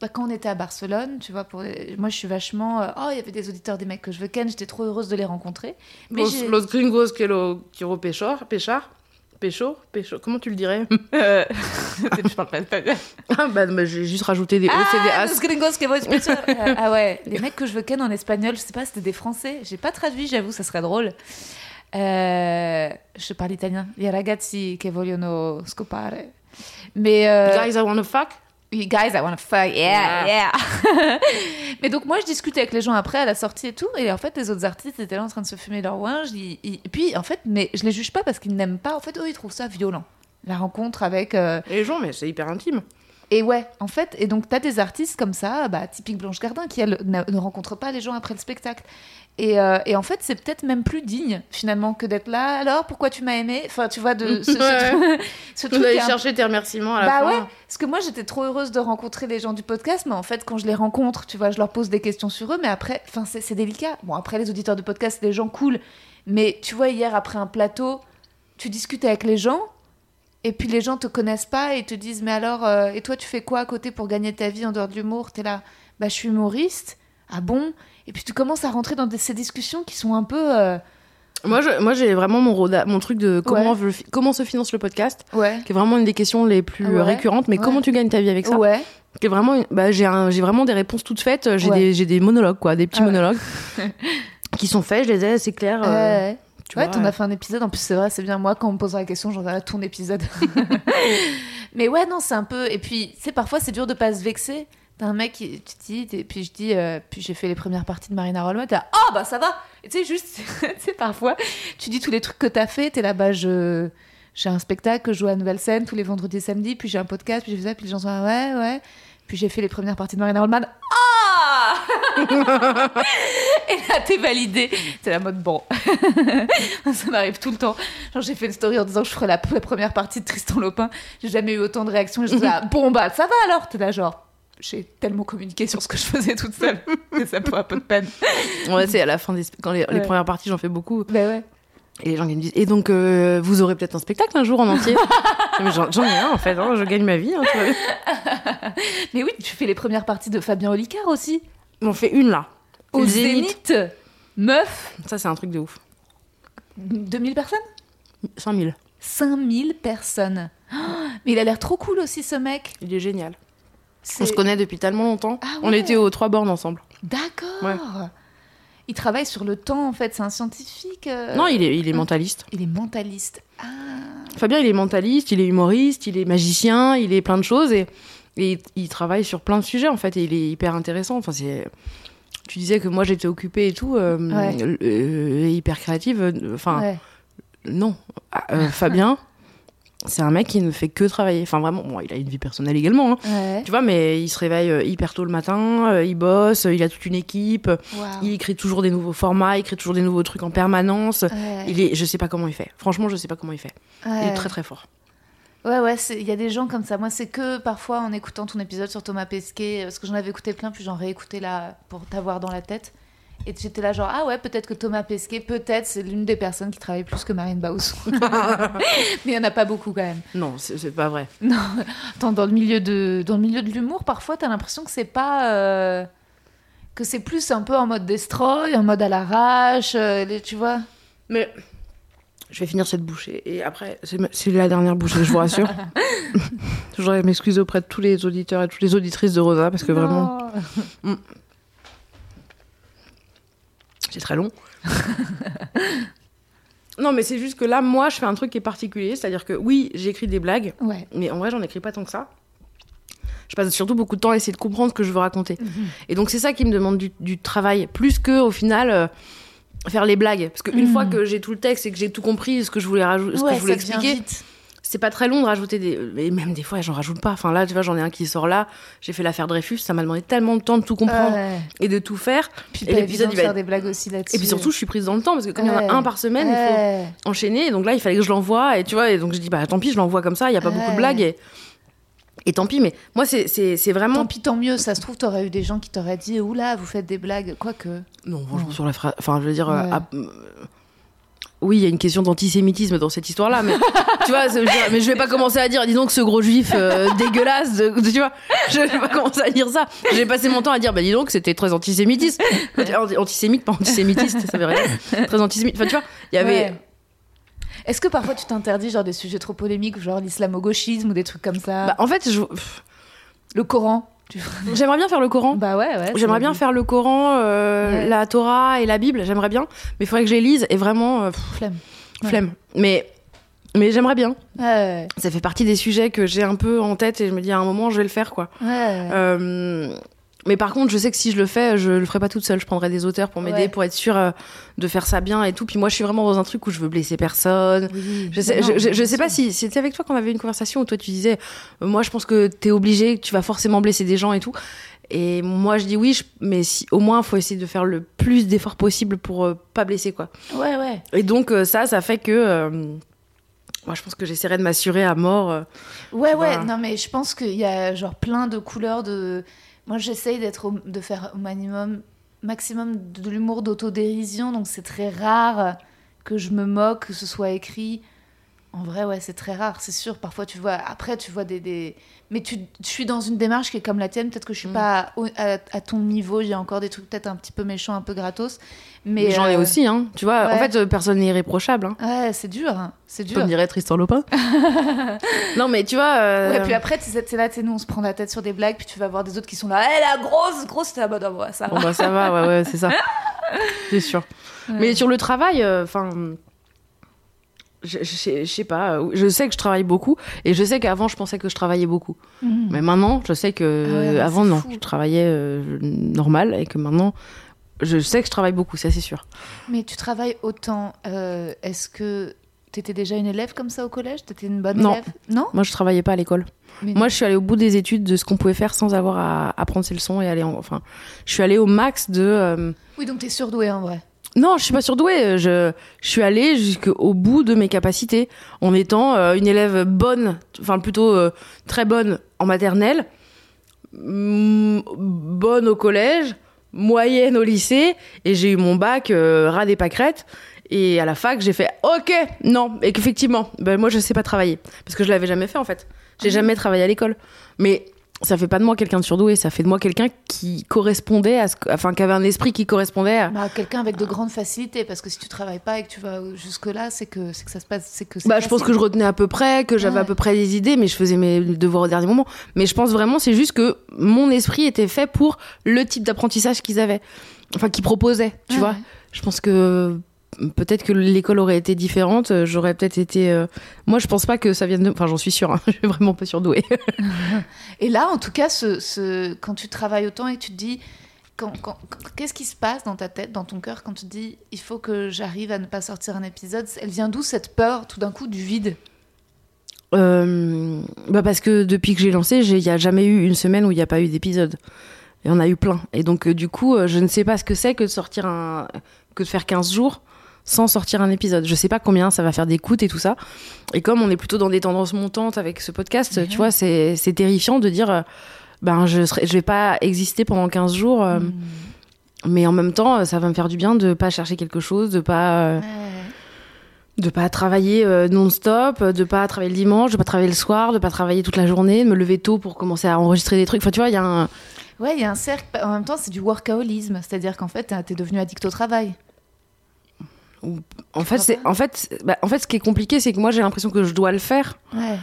S2: bah, quand on était à Barcelone, tu vois, pour les- moi je suis vachement. euh, Oh, il y avait des auditeurs des mecs que je veux ken, j'étais trop heureuse de les rencontrer. Mais
S3: Los,
S2: j'ai-
S3: los gringos que lo quiero pechor, pechar, pécho, pécho, comment tu le dirais
S2: je parle pas espagnol.
S3: Ah bah, bah, j'ai juste rajouté des O, c'est des As.
S2: gringos que ah ouais, les mecs que je veux ken en espagnol, je sais pas, c'était des français. J'ai pas traduit, j'avoue, ça serait drôle. Euh, je parle italien. Gli ragazzi che vogliono scopare. Mais euh,
S3: Guys, I wanna fuck?
S2: You guys, I wanna fuck, yeah, yeah. mais donc moi, je discutais avec les gens après à la sortie et tout, et en fait, les autres artistes étaient là en train de se fumer leur ouinge. ils- ils- Et puis, en fait, mais je les juge pas parce qu'ils n'aiment pas. En fait, eux, ils trouvent ça violent. La rencontre avec. euh,
S3: les gens, mais c'est hyper intime.
S2: Et ouais, en fait, et donc t'as des artistes comme ça, bah, typique Blanche Gardin, qui elle ne, ne rencontre pas les gens après le spectacle. Et, euh, et en fait, c'est peut-être même plus digne finalement que d'être là. Alors, pourquoi tu m'as aimé? Enfin, tu vois, de ce,
S3: Ouais.
S2: truc- ce
S3: Tu
S2: truc
S3: chercher tes remerciements à la
S2: bah
S3: fin.
S2: ouais, parce que moi j'étais trop heureuse de rencontrer les gens du podcast, mais en fait quand je les rencontre, tu vois, je leur pose des questions sur eux, mais après, enfin c'est c'est délicat. Bon après les auditeurs de podcast, c'est des gens cool, mais tu vois hier après un plateau, tu discutes avec les gens. Et puis les gens te connaissent pas et te disent mais alors euh, et toi tu fais quoi à côté pour gagner ta vie en dehors de l'humour? T'es là bah je suis humoriste ah bon? Et puis tu commences à rentrer dans des- ces discussions qui sont un peu euh,
S3: Moi, je- moi, j'ai vraiment mon, roda- mon truc de comment,
S2: Ouais.
S3: je fi- comment se finance le podcast,
S2: ouais
S3: qui est vraiment une des questions les plus
S2: ouais.
S3: récurrentes. Mais comment tu gagnes ta vie avec ça Qui est vraiment, une- bah, j'ai un- j'ai vraiment des réponses toutes faites. J'ai des, j'ai des monologues, quoi, des petits
S2: Ah
S3: monologues qui sont faits. Je les ai, c'est clair. euh,
S2: Ouais.
S3: tu
S2: ouais,
S3: vois,
S2: t'en as fait un épisode. En plus, c'est vrai, c'est bien. Moi, quand on me posera la question, j'en ai ton épisode. Mais ouais, non, c'est un peu. Et puis, sais, parfois, c'est dur de pas se vexer. T'as un mec qui tu dis, et puis je dis, euh, puis j'ai fait les premières parties de Marina Rollman, t'es là, oh bah ça va! Tu sais, juste, tu sais, parfois, tu dis tous les trucs que t'as fait, t'es là, bah je. J'ai un spectacle je joue à Nouvelle Scène tous les vendredis et samedis, puis j'ai un podcast, puis j'ai fait ça, puis les gens sont là, ouais, ouais. Puis j'ai fait les premières parties de Marina Rollman. Ah Et là, t'es validé. C'est la mode bon. ça m'arrive tout le temps. Genre, j'ai fait une story en disant que je ferais la, première partie de Tristan Lopin. J'ai jamais eu autant de réactions. Je disais, ah, bon, bah, ça va alors. T'es là, genre, j'ai tellement communiqué sur ce que je faisais toute seule. que ça me fait un peu de peine.
S3: Ouais, c'est à la fin des quand les, premières parties, j'en fais beaucoup.
S2: Bah ouais.
S3: Et les gens qui me disent Et donc, euh, vous aurez peut-être un spectacle un jour en entier J'en ai un en fait, hein, je gagne ma vie. Hein.
S2: Mais oui, tu fais les premières parties de Fabien Olicard aussi.
S3: On fait une là.
S2: Au Zénith. Meuf.
S3: Ça, c'est un truc de ouf.
S2: 2000 personnes?
S3: 5000.
S2: 5000 personnes. Oh, mais il a l'air trop cool aussi, ce mec.
S3: Il est génial. On se connaît depuis tellement longtemps.
S2: Ah
S3: On
S2: ouais.
S3: était aux trois bornes ensemble.
S2: D'accord.
S3: Ouais.
S2: Il travaille sur le temps, en fait. C'est un scientifique. euh,
S3: Non, il est, il est mentaliste.
S2: Il est mentaliste. Ah.
S3: Fabien, il est mentaliste, il est humoriste, il est magicien, il est plein de choses et, et il, il travaille sur plein de sujets en fait et il est hyper intéressant. Enfin, c'est. Tu disais que moi j'étais occupée et tout, euh,
S2: Ouais.
S3: euh, hyper créative. euh, Enfin,
S2: ouais.
S3: non. Ah, Fabien, c'est un mec qui ne fait que travailler. Enfin, vraiment, bon, il a une vie personnelle également. hein.
S2: Ouais.
S3: Tu vois, mais il se réveille euh, hyper tôt le matin, euh, il bosse, euh, il a toute une équipe, il écrit toujours des nouveaux formats, il écrit toujours des nouveaux trucs en permanence.
S2: Ouais.
S3: Il est, je sais pas comment il fait. Franchement, je sais pas comment il fait. Il est très très fort.
S2: Ouais, ouais, il y a des gens comme ça. Moi, c'est que parfois en écoutant ton épisode sur Thomas Pesquet, parce que j'en avais écouté plein, puis j'en réécoutais là pour t'avoir dans la tête. Et j'étais là, genre, ah ouais, peut-être que Thomas Pesquet, peut-être, c'est l'une des personnes qui travaille plus que Marine Bausson. Mais il n'y en a pas beaucoup quand même.
S3: Non, c'est pas vrai.
S2: Non, attends, dans le milieu de, dans le milieu de l'humour, parfois, t'as l'impression que c'est pas. euh, que c'est plus un peu en mode destroy, en mode à l'arrache, euh, tu vois.
S3: Mais je vais finir cette bouchée et après, c'est la dernière bouchée, je vous rassure. je voudrais m'excuser auprès de tous les auditeurs et toutes les auditrices de Rosa parce que vraiment,
S2: Non.
S3: C'est très long. non, mais c'est juste que là, moi, je fais un truc qui est particulier, c'est-à-dire que oui, j'écris des blagues,
S2: Ouais.
S3: mais en vrai, j'en écris pas tant que ça. Je passe surtout beaucoup de temps à essayer de comprendre ce que je veux raconter. Et donc, c'est ça qui me demande du, du travail, plus que au final. euh, faire les blagues parce qu'une
S2: Mhm.
S3: fois que j'ai tout le texte et que j'ai tout compris ce que je voulais rajouter ce
S2: Ouais,
S3: que je voulais expliquer
S2: vite.
S3: C'est pas très long de rajouter des et même des fois j'en rajoute pas enfin là tu vois j'en ai un qui sort là j'ai fait l'affaire Dreyfus ça m'a demandé tellement de temps de tout comprendre
S2: Ouais.
S3: et de tout faire
S2: Puis
S3: Et l'épisode, il va
S2: faire des blagues aussi là-dessus.
S3: et puis surtout je suis prise dans le temps parce que comme il y en a un par semaine il
S2: Ouais.
S3: faut enchaîner et donc là il fallait que je l'envoie et tu vois et donc je dis bah tant pis je l'envoie comme ça il y a pas beaucoup de blagues et et tant pis mais moi c'est vraiment
S2: Tant pis, tant mieux. Ça se trouve, t'aurais eu des gens qui t'auraient dit Oula, vous faites des blagues. Quoique.
S3: non franchement
S2: Non.
S3: sur la phrase enfin je veux dire euh,
S2: Ouais.
S3: ah, euh, oui, il y a une question d'antisémitisme dans cette histoire-là, mais tu vois, je mais je vais pas commencer à dire, dis donc, ce gros juif euh, dégueulasse, de- tu vois, je vais pas commencer à dire ça. J'ai passé mon temps à dire, bah dis donc, c'était très antisémitiste, Anti- antisémite, pas antisémitiste, ça veut rien. Très antisémite. Enfin, tu vois, il y avait,
S2: Ouais. Est-ce que parfois tu t'interdis genre des sujets trop polémiques, genre l'islamo-gauchisme ou des trucs comme ça?
S3: Bah, en fait, je-
S2: Le Coran.
S3: j'aimerais bien faire le Coran.
S2: Bah ouais, ouais.
S3: J'aimerais bien faire le Coran, euh,
S2: Ouais.
S3: la Torah et la Bible, j'aimerais bien, mais il faudrait que je les lise et vraiment, euh, pff,
S2: Flemme. Ouais.
S3: flemme. Mais Mais j'aimerais bien.
S2: Ouais,
S3: Ça fait partie des sujets que j'ai un peu en tête et je me dis à un moment, je vais le faire, quoi. Euh, mais par contre, je sais que si je le fais, je le ferai pas toute seule. Je prendrai des auteurs pour m'aider,
S2: Ouais.
S3: pour être sûre euh, de faire ça bien et tout. Puis moi, je suis vraiment dans un truc où je veux blesser personne.
S2: Oui,
S3: Je sais,
S2: non,
S3: je, je- je
S2: bien
S3: sais pas si c'était avec toi qu'on avait une conversation où toi tu disais, euh, moi je pense que t'es obligé, que tu vas forcément blesser des gens et tout. Et moi je dis oui, je- mais si, au moins faut essayer de faire le plus d'efforts possible pour euh, pas blesser quoi.
S2: Ouais, ouais.
S3: Et donc euh, ça, ça fait que euh, moi je pense que j'essaierai de m'assurer à mort.
S2: Ouais, ouais,
S3: vois.
S2: non, mais je pense qu'il y a genre plein de couleurs de. Moi, j'essaye d'être de faire au minimum, maximum de l'humour d'autodérision, donc c'est très rare que je me moque, que ce soit écrit. En vrai, ouais, c'est très rare, c'est sûr. Parfois, tu vois, après, tu vois des. des... Mais tu, je suis dans une démarche qui est comme la tienne. Peut-être que je suis
S3: Mm.
S2: pas à, à ton niveau. J'ai encore des trucs peut-être un petit peu méchants, un peu gratos. Mais
S3: j'en ai
S2: euh,
S3: aussi, hein. Tu vois, en fait euh, personne n'est irréprochable. Hein.
S2: Ouais, c'est dur. hein, C'est dur.
S3: Comme dirait Tristan Lopin. non mais tu vois. euh,
S2: Ouais, puis après, tu sais, t'es là, tu sais, nous, on se prend la tête sur des blagues, puis tu vas voir des autres qui sont là, eh, la grosse, grosse, t'es là, bah, ouais, ça
S3: Bon
S2: va.
S3: bah ça va, ouais, ouais, c'est ça. C'est sûr. Mais sur le travail, enfin, je, je, je sais pas. euh, Je sais que je travaille beaucoup et je sais qu'avant je pensais que je travaillais beaucoup.
S2: Mhm.
S3: Mais maintenant, je sais que
S2: Ah ouais,
S3: avant non,
S2: fou.
S3: je travaillais euh, normal et que maintenant je sais que je travaille beaucoup, ça c'est sûr.
S2: Mais tu travailles autant. euh, Est-ce que t'étais déjà une élève comme ça au collège? T'étais une bonne
S3: Non.
S2: élève? Non?
S3: Moi, je travaillais pas à l'école.
S2: Mais
S3: Moi, je suis allée au bout des études de ce qu'on pouvait faire sans avoir à apprendre ses leçons et aller en... enfin, je suis allée au max de euh,
S2: Oui, donc t'es surdouée en vrai.
S3: Non, je suis pas surdouée. Je, je suis allée jusqu'au bout de mes capacités en étant euh, une élève bonne, enfin plutôt euh, très bonne en maternelle, bonne au collège, moyenne au lycée, et j'ai eu mon bac euh, ras des pâquerettes. Et à la fac, j'ai fait OK, non, et qu'effectivement, ben moi je sais pas travailler parce que je l'avais jamais fait en fait. J'ai jamais travaillé à l'école, mais ça fait pas de moi quelqu'un de surdoué, ça fait de moi quelqu'un qui correspondait à ce, enfin qui avait un esprit qui correspondait à,
S2: Bah, Quelqu'un avec de grandes facilités, parce que si tu travailles pas et que tu vas jusque-là, c'est que, c'est que ça se passe. c'est que
S3: Bah, je pense que je retenais à peu près, que j'avais
S2: Ouais.
S3: à peu près des idées, mais je faisais mes devoirs au dernier moment. Mais je pense vraiment, c'est juste que mon esprit était fait pour le type d'apprentissage qu'ils avaient. Enfin, qu'ils proposaient, tu vois.
S2: ouais.
S3: Je pense que peut-être que l'école aurait été différente, euh, j'aurais peut-être été. euh, Moi, je pense pas que ça vienne de. Enfin, j'en suis sûre, hein, je suis vraiment pas surdouée.
S2: Et là, en tout cas, ce, ce- quand tu travailles autant et que tu te dis, quand- quand- quand- qu'est-ce qui se passe dans ta tête, dans ton cœur, quand tu te dis, il faut que j'arrive à ne pas sortir un épisode Elle vient d'où cette peur, tout d'un coup, du vide?
S3: Euh, bah parce que depuis que j'ai lancé, il n'y a jamais eu une semaine où il n'y a pas eu d'épisode. Et on a eu plein. Et donc, euh, du coup, je ne sais pas ce que c'est que de sortir un. que de faire 15 jours sans sortir un épisode. Je sais pas combien ça va faire d'écoute et tout ça. Et comme on est plutôt dans des tendances montantes avec ce podcast, tu vois, c'est c'est terrifiant de dire. euh, ben, je, serai, je vais pas exister pendant 15 jours. euh,
S2: Hmm.
S3: Mais en même temps, euh, ça va me faire du bien de pas chercher quelque chose, de pas.
S2: Ouais.
S3: de pas travailler non-stop, de pas travailler le dimanche, de pas travailler le soir, de pas travailler toute la journée, de me lever tôt pour commencer à enregistrer des trucs. Enfin, tu vois, il y a un.
S2: Ouais, il y a un cercle. En même temps, c'est du workaholisme, c'est-à-dire qu'en fait, t'es devenu addict au travail.
S3: En fait, c'est en fait, bah, en fait, ce qui est compliqué, c'est que moi, j'ai l'impression que je dois le faire
S2: Ouais.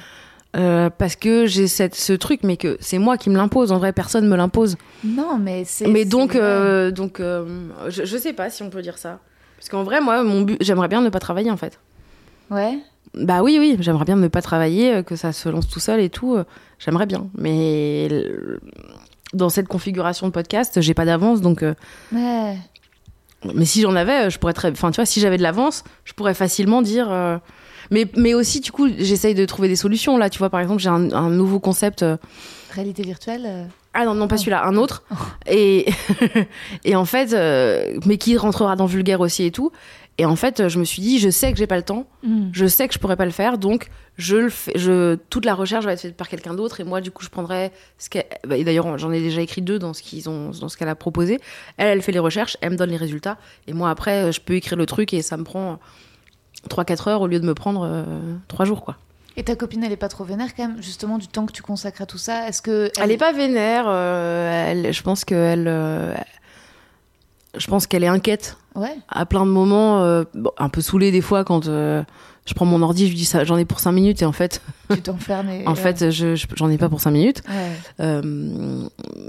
S3: euh, parce que j'ai cette ce truc, mais que c'est moi qui me l'impose. En vrai, personne me l'impose.
S2: Non, mais c'est.
S3: Mais donc, euh, donc, euh, je, je sais pas si on peut dire ça. Parce qu'en vrai, moi, mon but, j'aimerais bien ne pas travailler, en fait.
S2: Ouais.
S3: Bah oui, oui, j'aimerais bien ne pas travailler, que ça se lance tout seul et tout. J'aimerais bien. Mais dans cette configuration de podcast, j'ai pas d'avance, donc.
S2: Ouais.
S3: Mais si j'en avais, euh, je pourrais très. Enfin, tu vois, si j'avais de l'avance, je pourrais facilement dire. euh, Mais, mais aussi, du coup, j'essaye de trouver des solutions. Là, tu vois, par exemple, j'ai un, un nouveau concept. euh,
S2: Réalité virtuelle. euh,
S3: Ah non, non, pas
S2: Oh.
S3: celui-là, un autre. Et, et en fait, mais qui rentrera dans vulgaire aussi et tout. Et en fait, je me suis dit, je sais que j'ai pas le temps,
S2: hmm.
S3: je sais que je pourrais pas le faire, donc je le fais. Je, toute la recherche va être faite par quelqu'un d'autre, et moi, du coup, je prendrai ce qu'elle. bah, d'ailleurs, j'en ai déjà écrit deux dans ce qu'ils ont, dans ce qu'elle a proposé. Elle, elle fait les recherches, elle me donne les résultats, et moi, après, je peux écrire le truc et ça me prend 3-4 heures au lieu de me prendre 3 jours, quoi.
S2: Et ta copine, elle est pas trop vénère quand même, justement, du temps que tu consacres à tout ça? Est-ce que.
S3: Elle est pas vénère. euh, elle, je pense qu'elle, euh, je pense qu'elle est inquiète
S2: Ouais.
S3: à plein de moments, euh, bon, un peu saoulée des fois quand, euh, je prends mon ordi, je lui dis ça, j'en ai pour 5 minutes et en fait,
S2: Tu t'enfermes
S3: en
S2: ouais.
S3: fait, je, je- j'en ai pas pour 5 minutes.
S2: Ouais.
S3: Euh,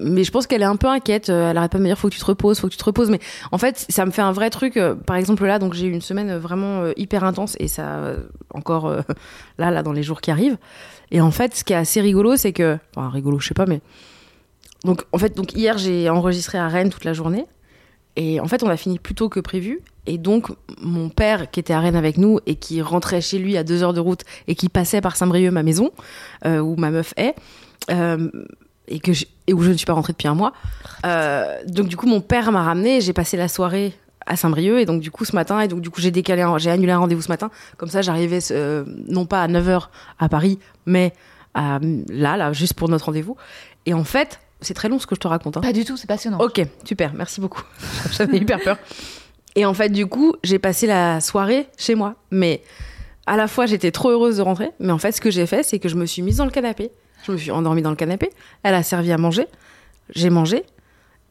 S3: mais je pense qu'elle est un peu inquiète. Elle arrête pas de me dire faut que tu te reposes, faut que tu te reposes. Mais en fait, ça me fait un vrai truc. Par exemple là, donc j'ai eu une semaine vraiment hyper intense et ça encore là là dans les jours qui arrivent. Et en fait, ce qui est assez rigolo, c'est que enfin rigolo, je sais pas, mais donc en fait donc hier j'ai enregistré à Rennes toute la journée et en fait on a fini plus tôt que prévu. Et donc, mon père, qui était à Rennes avec nous et qui rentrait chez lui à deux heures de route et qui passait par Saint-Brieuc, ma maison, euh, où ma meuf est, euh, et, où je ne suis pas rentrée depuis un mois. Euh, donc, du coup, mon père m'a ramené. J'ai passé la soirée à Saint-Brieuc. Et donc, du coup, ce matin, et donc, du coup, j'ai décalé, j'ai annulé un rendez-vous ce matin. Comme ça, j'arrivais non pas à 9h à Paris, mais là, là, juste pour notre rendez-vous. Et en fait, c'est très long ce que je te raconte. hein.
S2: Pas du tout, c'est passionnant.
S3: Ok, super, merci beaucoup. J'avais hyper peur. Et en fait, du coup, j'ai passé la soirée chez moi. Mais à la fois, j'étais trop heureuse de rentrer. Mais en fait, ce que j'ai fait, c'est que je me suis mise dans le canapé. Je me suis endormie dans le canapé. Elle a servi à manger. J'ai mangé.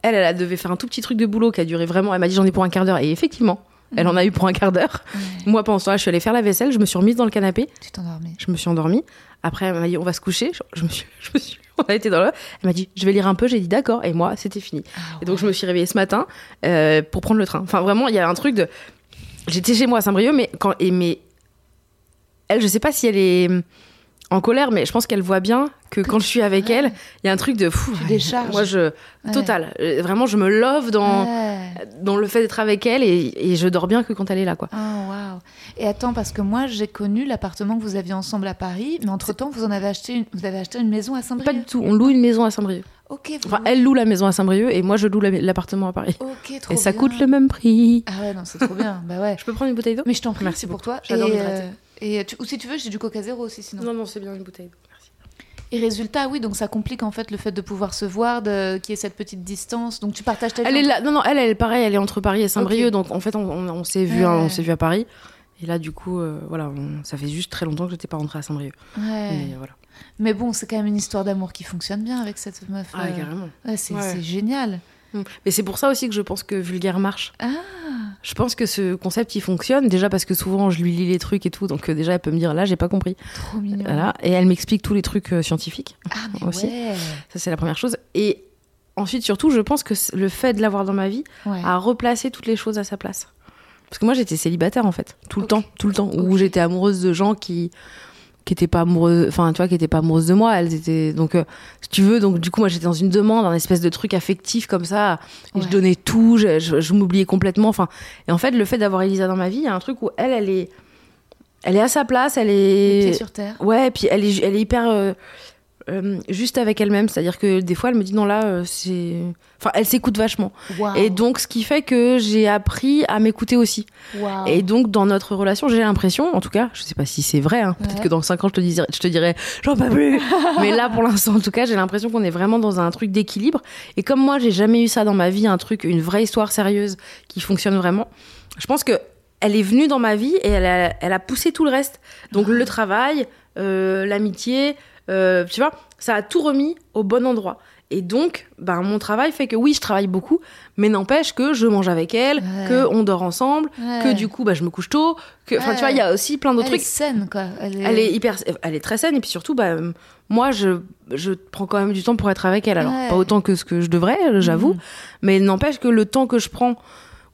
S3: Elle, elle devait faire un tout petit truc de boulot qui a duré vraiment. Elle m'a dit j'en ai pour un quart d'heure. Et effectivement, elle en a eu pour un quart d'heure.
S2: Ouais.
S3: Moi, pendant ce temps-là, je suis allée faire la vaisselle. Je me suis remise dans le canapé.
S2: Tu t'endormis.
S3: Je me suis endormie. Après, elle m'a dit on va se coucher. Je, je me suis, je me suis, on a été dans le. Elle m'a dit je vais lire un peu. J'ai dit d'accord. Et moi, c'était fini.
S2: Ah
S3: Et donc je me suis réveillée ce matin euh, pour prendre le train. Enfin vraiment, il y a un truc de. J'étais chez moi à Saint-Brieuc, mais quand et mais elle, je sais pas si elle est en colère, mais je pense qu'elle voit bien que quand je suis avec elle, il y a un truc de fou.
S2: Tu décharges.
S3: Moi, je total. Euh, Vraiment, je me love dans
S2: Ouais.
S3: dans le fait d'être avec elle et, et je dors bien que quand elle est là, quoi.
S2: Oh, waouh. Et attends, parce que moi, j'ai connu l'appartement que vous aviez ensemble à Paris, mais entre-temps, vous en avez acheté une, vous avez acheté une maison à
S3: Pas
S2: Saint-Brieuc.
S3: du tout. On loue une maison à Saint-Brieuc.
S2: Ok, vous-
S3: Enfin, elle loue la maison à Saint-Brieuc et moi je loue la- l'appartement à Paris.
S2: Ok, trop
S3: Et ça
S2: bien.
S3: coûte le même prix.
S2: Ah ouais, non, c'est trop bien. Bah ouais.
S3: Je peux prendre une bouteille d'eau?
S2: Mais je t'en prie,
S3: Merci
S2: pour toi.
S3: J'adore
S2: et, euh, et tu- ou si tu veux, j'ai du Coca Zéro aussi, sinon.
S3: Non, non, c'est bien une bouteille. Merci.
S2: Et résultat, oui, donc ça complique en fait le fait de pouvoir se voir, de qu'il y ait cette petite distance. Donc tu partages ta vie.
S3: Elle est là, non, non, elle, elle est pareil, elle est entre Paris et Saint-Brieuc, donc en fait, on, on- on s'est vu,
S2: Ouais.
S3: hein, on s'est vu à Paris. Et là, du coup, euh, voilà, on- ça fait juste très longtemps que j'étais pas rentrée à Saint-Brieuc.
S2: Ouais.
S3: Mais voilà.
S2: Mais bon, c'est quand même une histoire d'amour qui fonctionne bien avec cette meuf.
S3: Ah,
S2: euh.
S3: carrément.
S2: Ouais, c'est
S3: Ouais.
S2: c'est génial.
S3: Mm. Mais c'est pour ça aussi que je pense que Vulgaire marche.
S2: Ah.
S3: Je pense que ce concept, il fonctionne. Déjà parce que souvent, je lui lis les trucs et tout, donc euh, déjà, elle peut me dire là, j'ai pas compris.
S2: Trop mignon.
S3: Voilà. Et elle m'explique tous les trucs euh, scientifiques.
S2: Ah, mais
S3: Aussi.
S2: ouais.
S3: Ça, c'est la première chose. Et ensuite, surtout, je pense que le fait de l'avoir dans ma vie
S2: Ouais.
S3: a replacé toutes les choses à sa place. Parce que moi, j'étais célibataire, en fait. Tout le temps, tout le temps. Où j'étais amoureuse de gens qui qui étaient pas amoureux enfin tu vois qui étaient pas amoureuses de moi. Elles étaient donc euh, si tu veux donc du coup moi j'étais dans une demande un espèce de truc affectif comme ça. Et je donnais tout je, je, je m'oubliais complètement enfin. Et en fait le fait d'avoir Elisa dans ma vie il y a un truc où elle elle est elle est à sa place elle
S2: Les pieds
S3: est
S2: sur terre.
S3: Ouais, et puis elle est, elle est hyper euh, euh, juste avec elle-même. C'est-à-dire que des fois, elle me dit non, là, euh, c'est. Enfin, elle s'écoute vachement. Et donc, ce qui fait que j'ai appris à m'écouter aussi. Et donc, dans notre relation, j'ai l'impression, en tout cas, je sais pas si c'est vrai, hein, peut-être que dans 5 ans, je te, dirais, je te dirais, j'en peux plus. Mais là, pour l'instant, en tout cas, j'ai l'impression qu'on est vraiment dans un truc d'équilibre. Et comme moi, j'ai jamais eu ça dans ma vie, un truc, une vraie histoire sérieuse qui fonctionne vraiment, je pense que elle est venue dans ma vie et elle a, elle a poussé tout le reste. Donc, le travail, euh, l'amitié, euh, tu vois, ça a tout remis au bon endroit. Et donc, ben, mon travail fait que oui, je travaille beaucoup, mais n'empêche que je mange avec elle,
S2: Ouais.
S3: que on dort ensemble,
S2: Ouais.
S3: que du coup, bah, je me couche tôt. Que, enfin,
S2: Ouais.
S3: tu vois, il y a aussi plein d'autres
S2: Elle est
S3: trucs.
S2: saine, quoi. Elle est,
S3: Elle est hyper, elle est très saine et puis surtout, euh, moi, je, je prends quand même du temps pour être avec elle. Alors, pas autant que ce que je devrais, j'avoue,
S2: Mhm.
S3: mais n'empêche que le temps que je prends,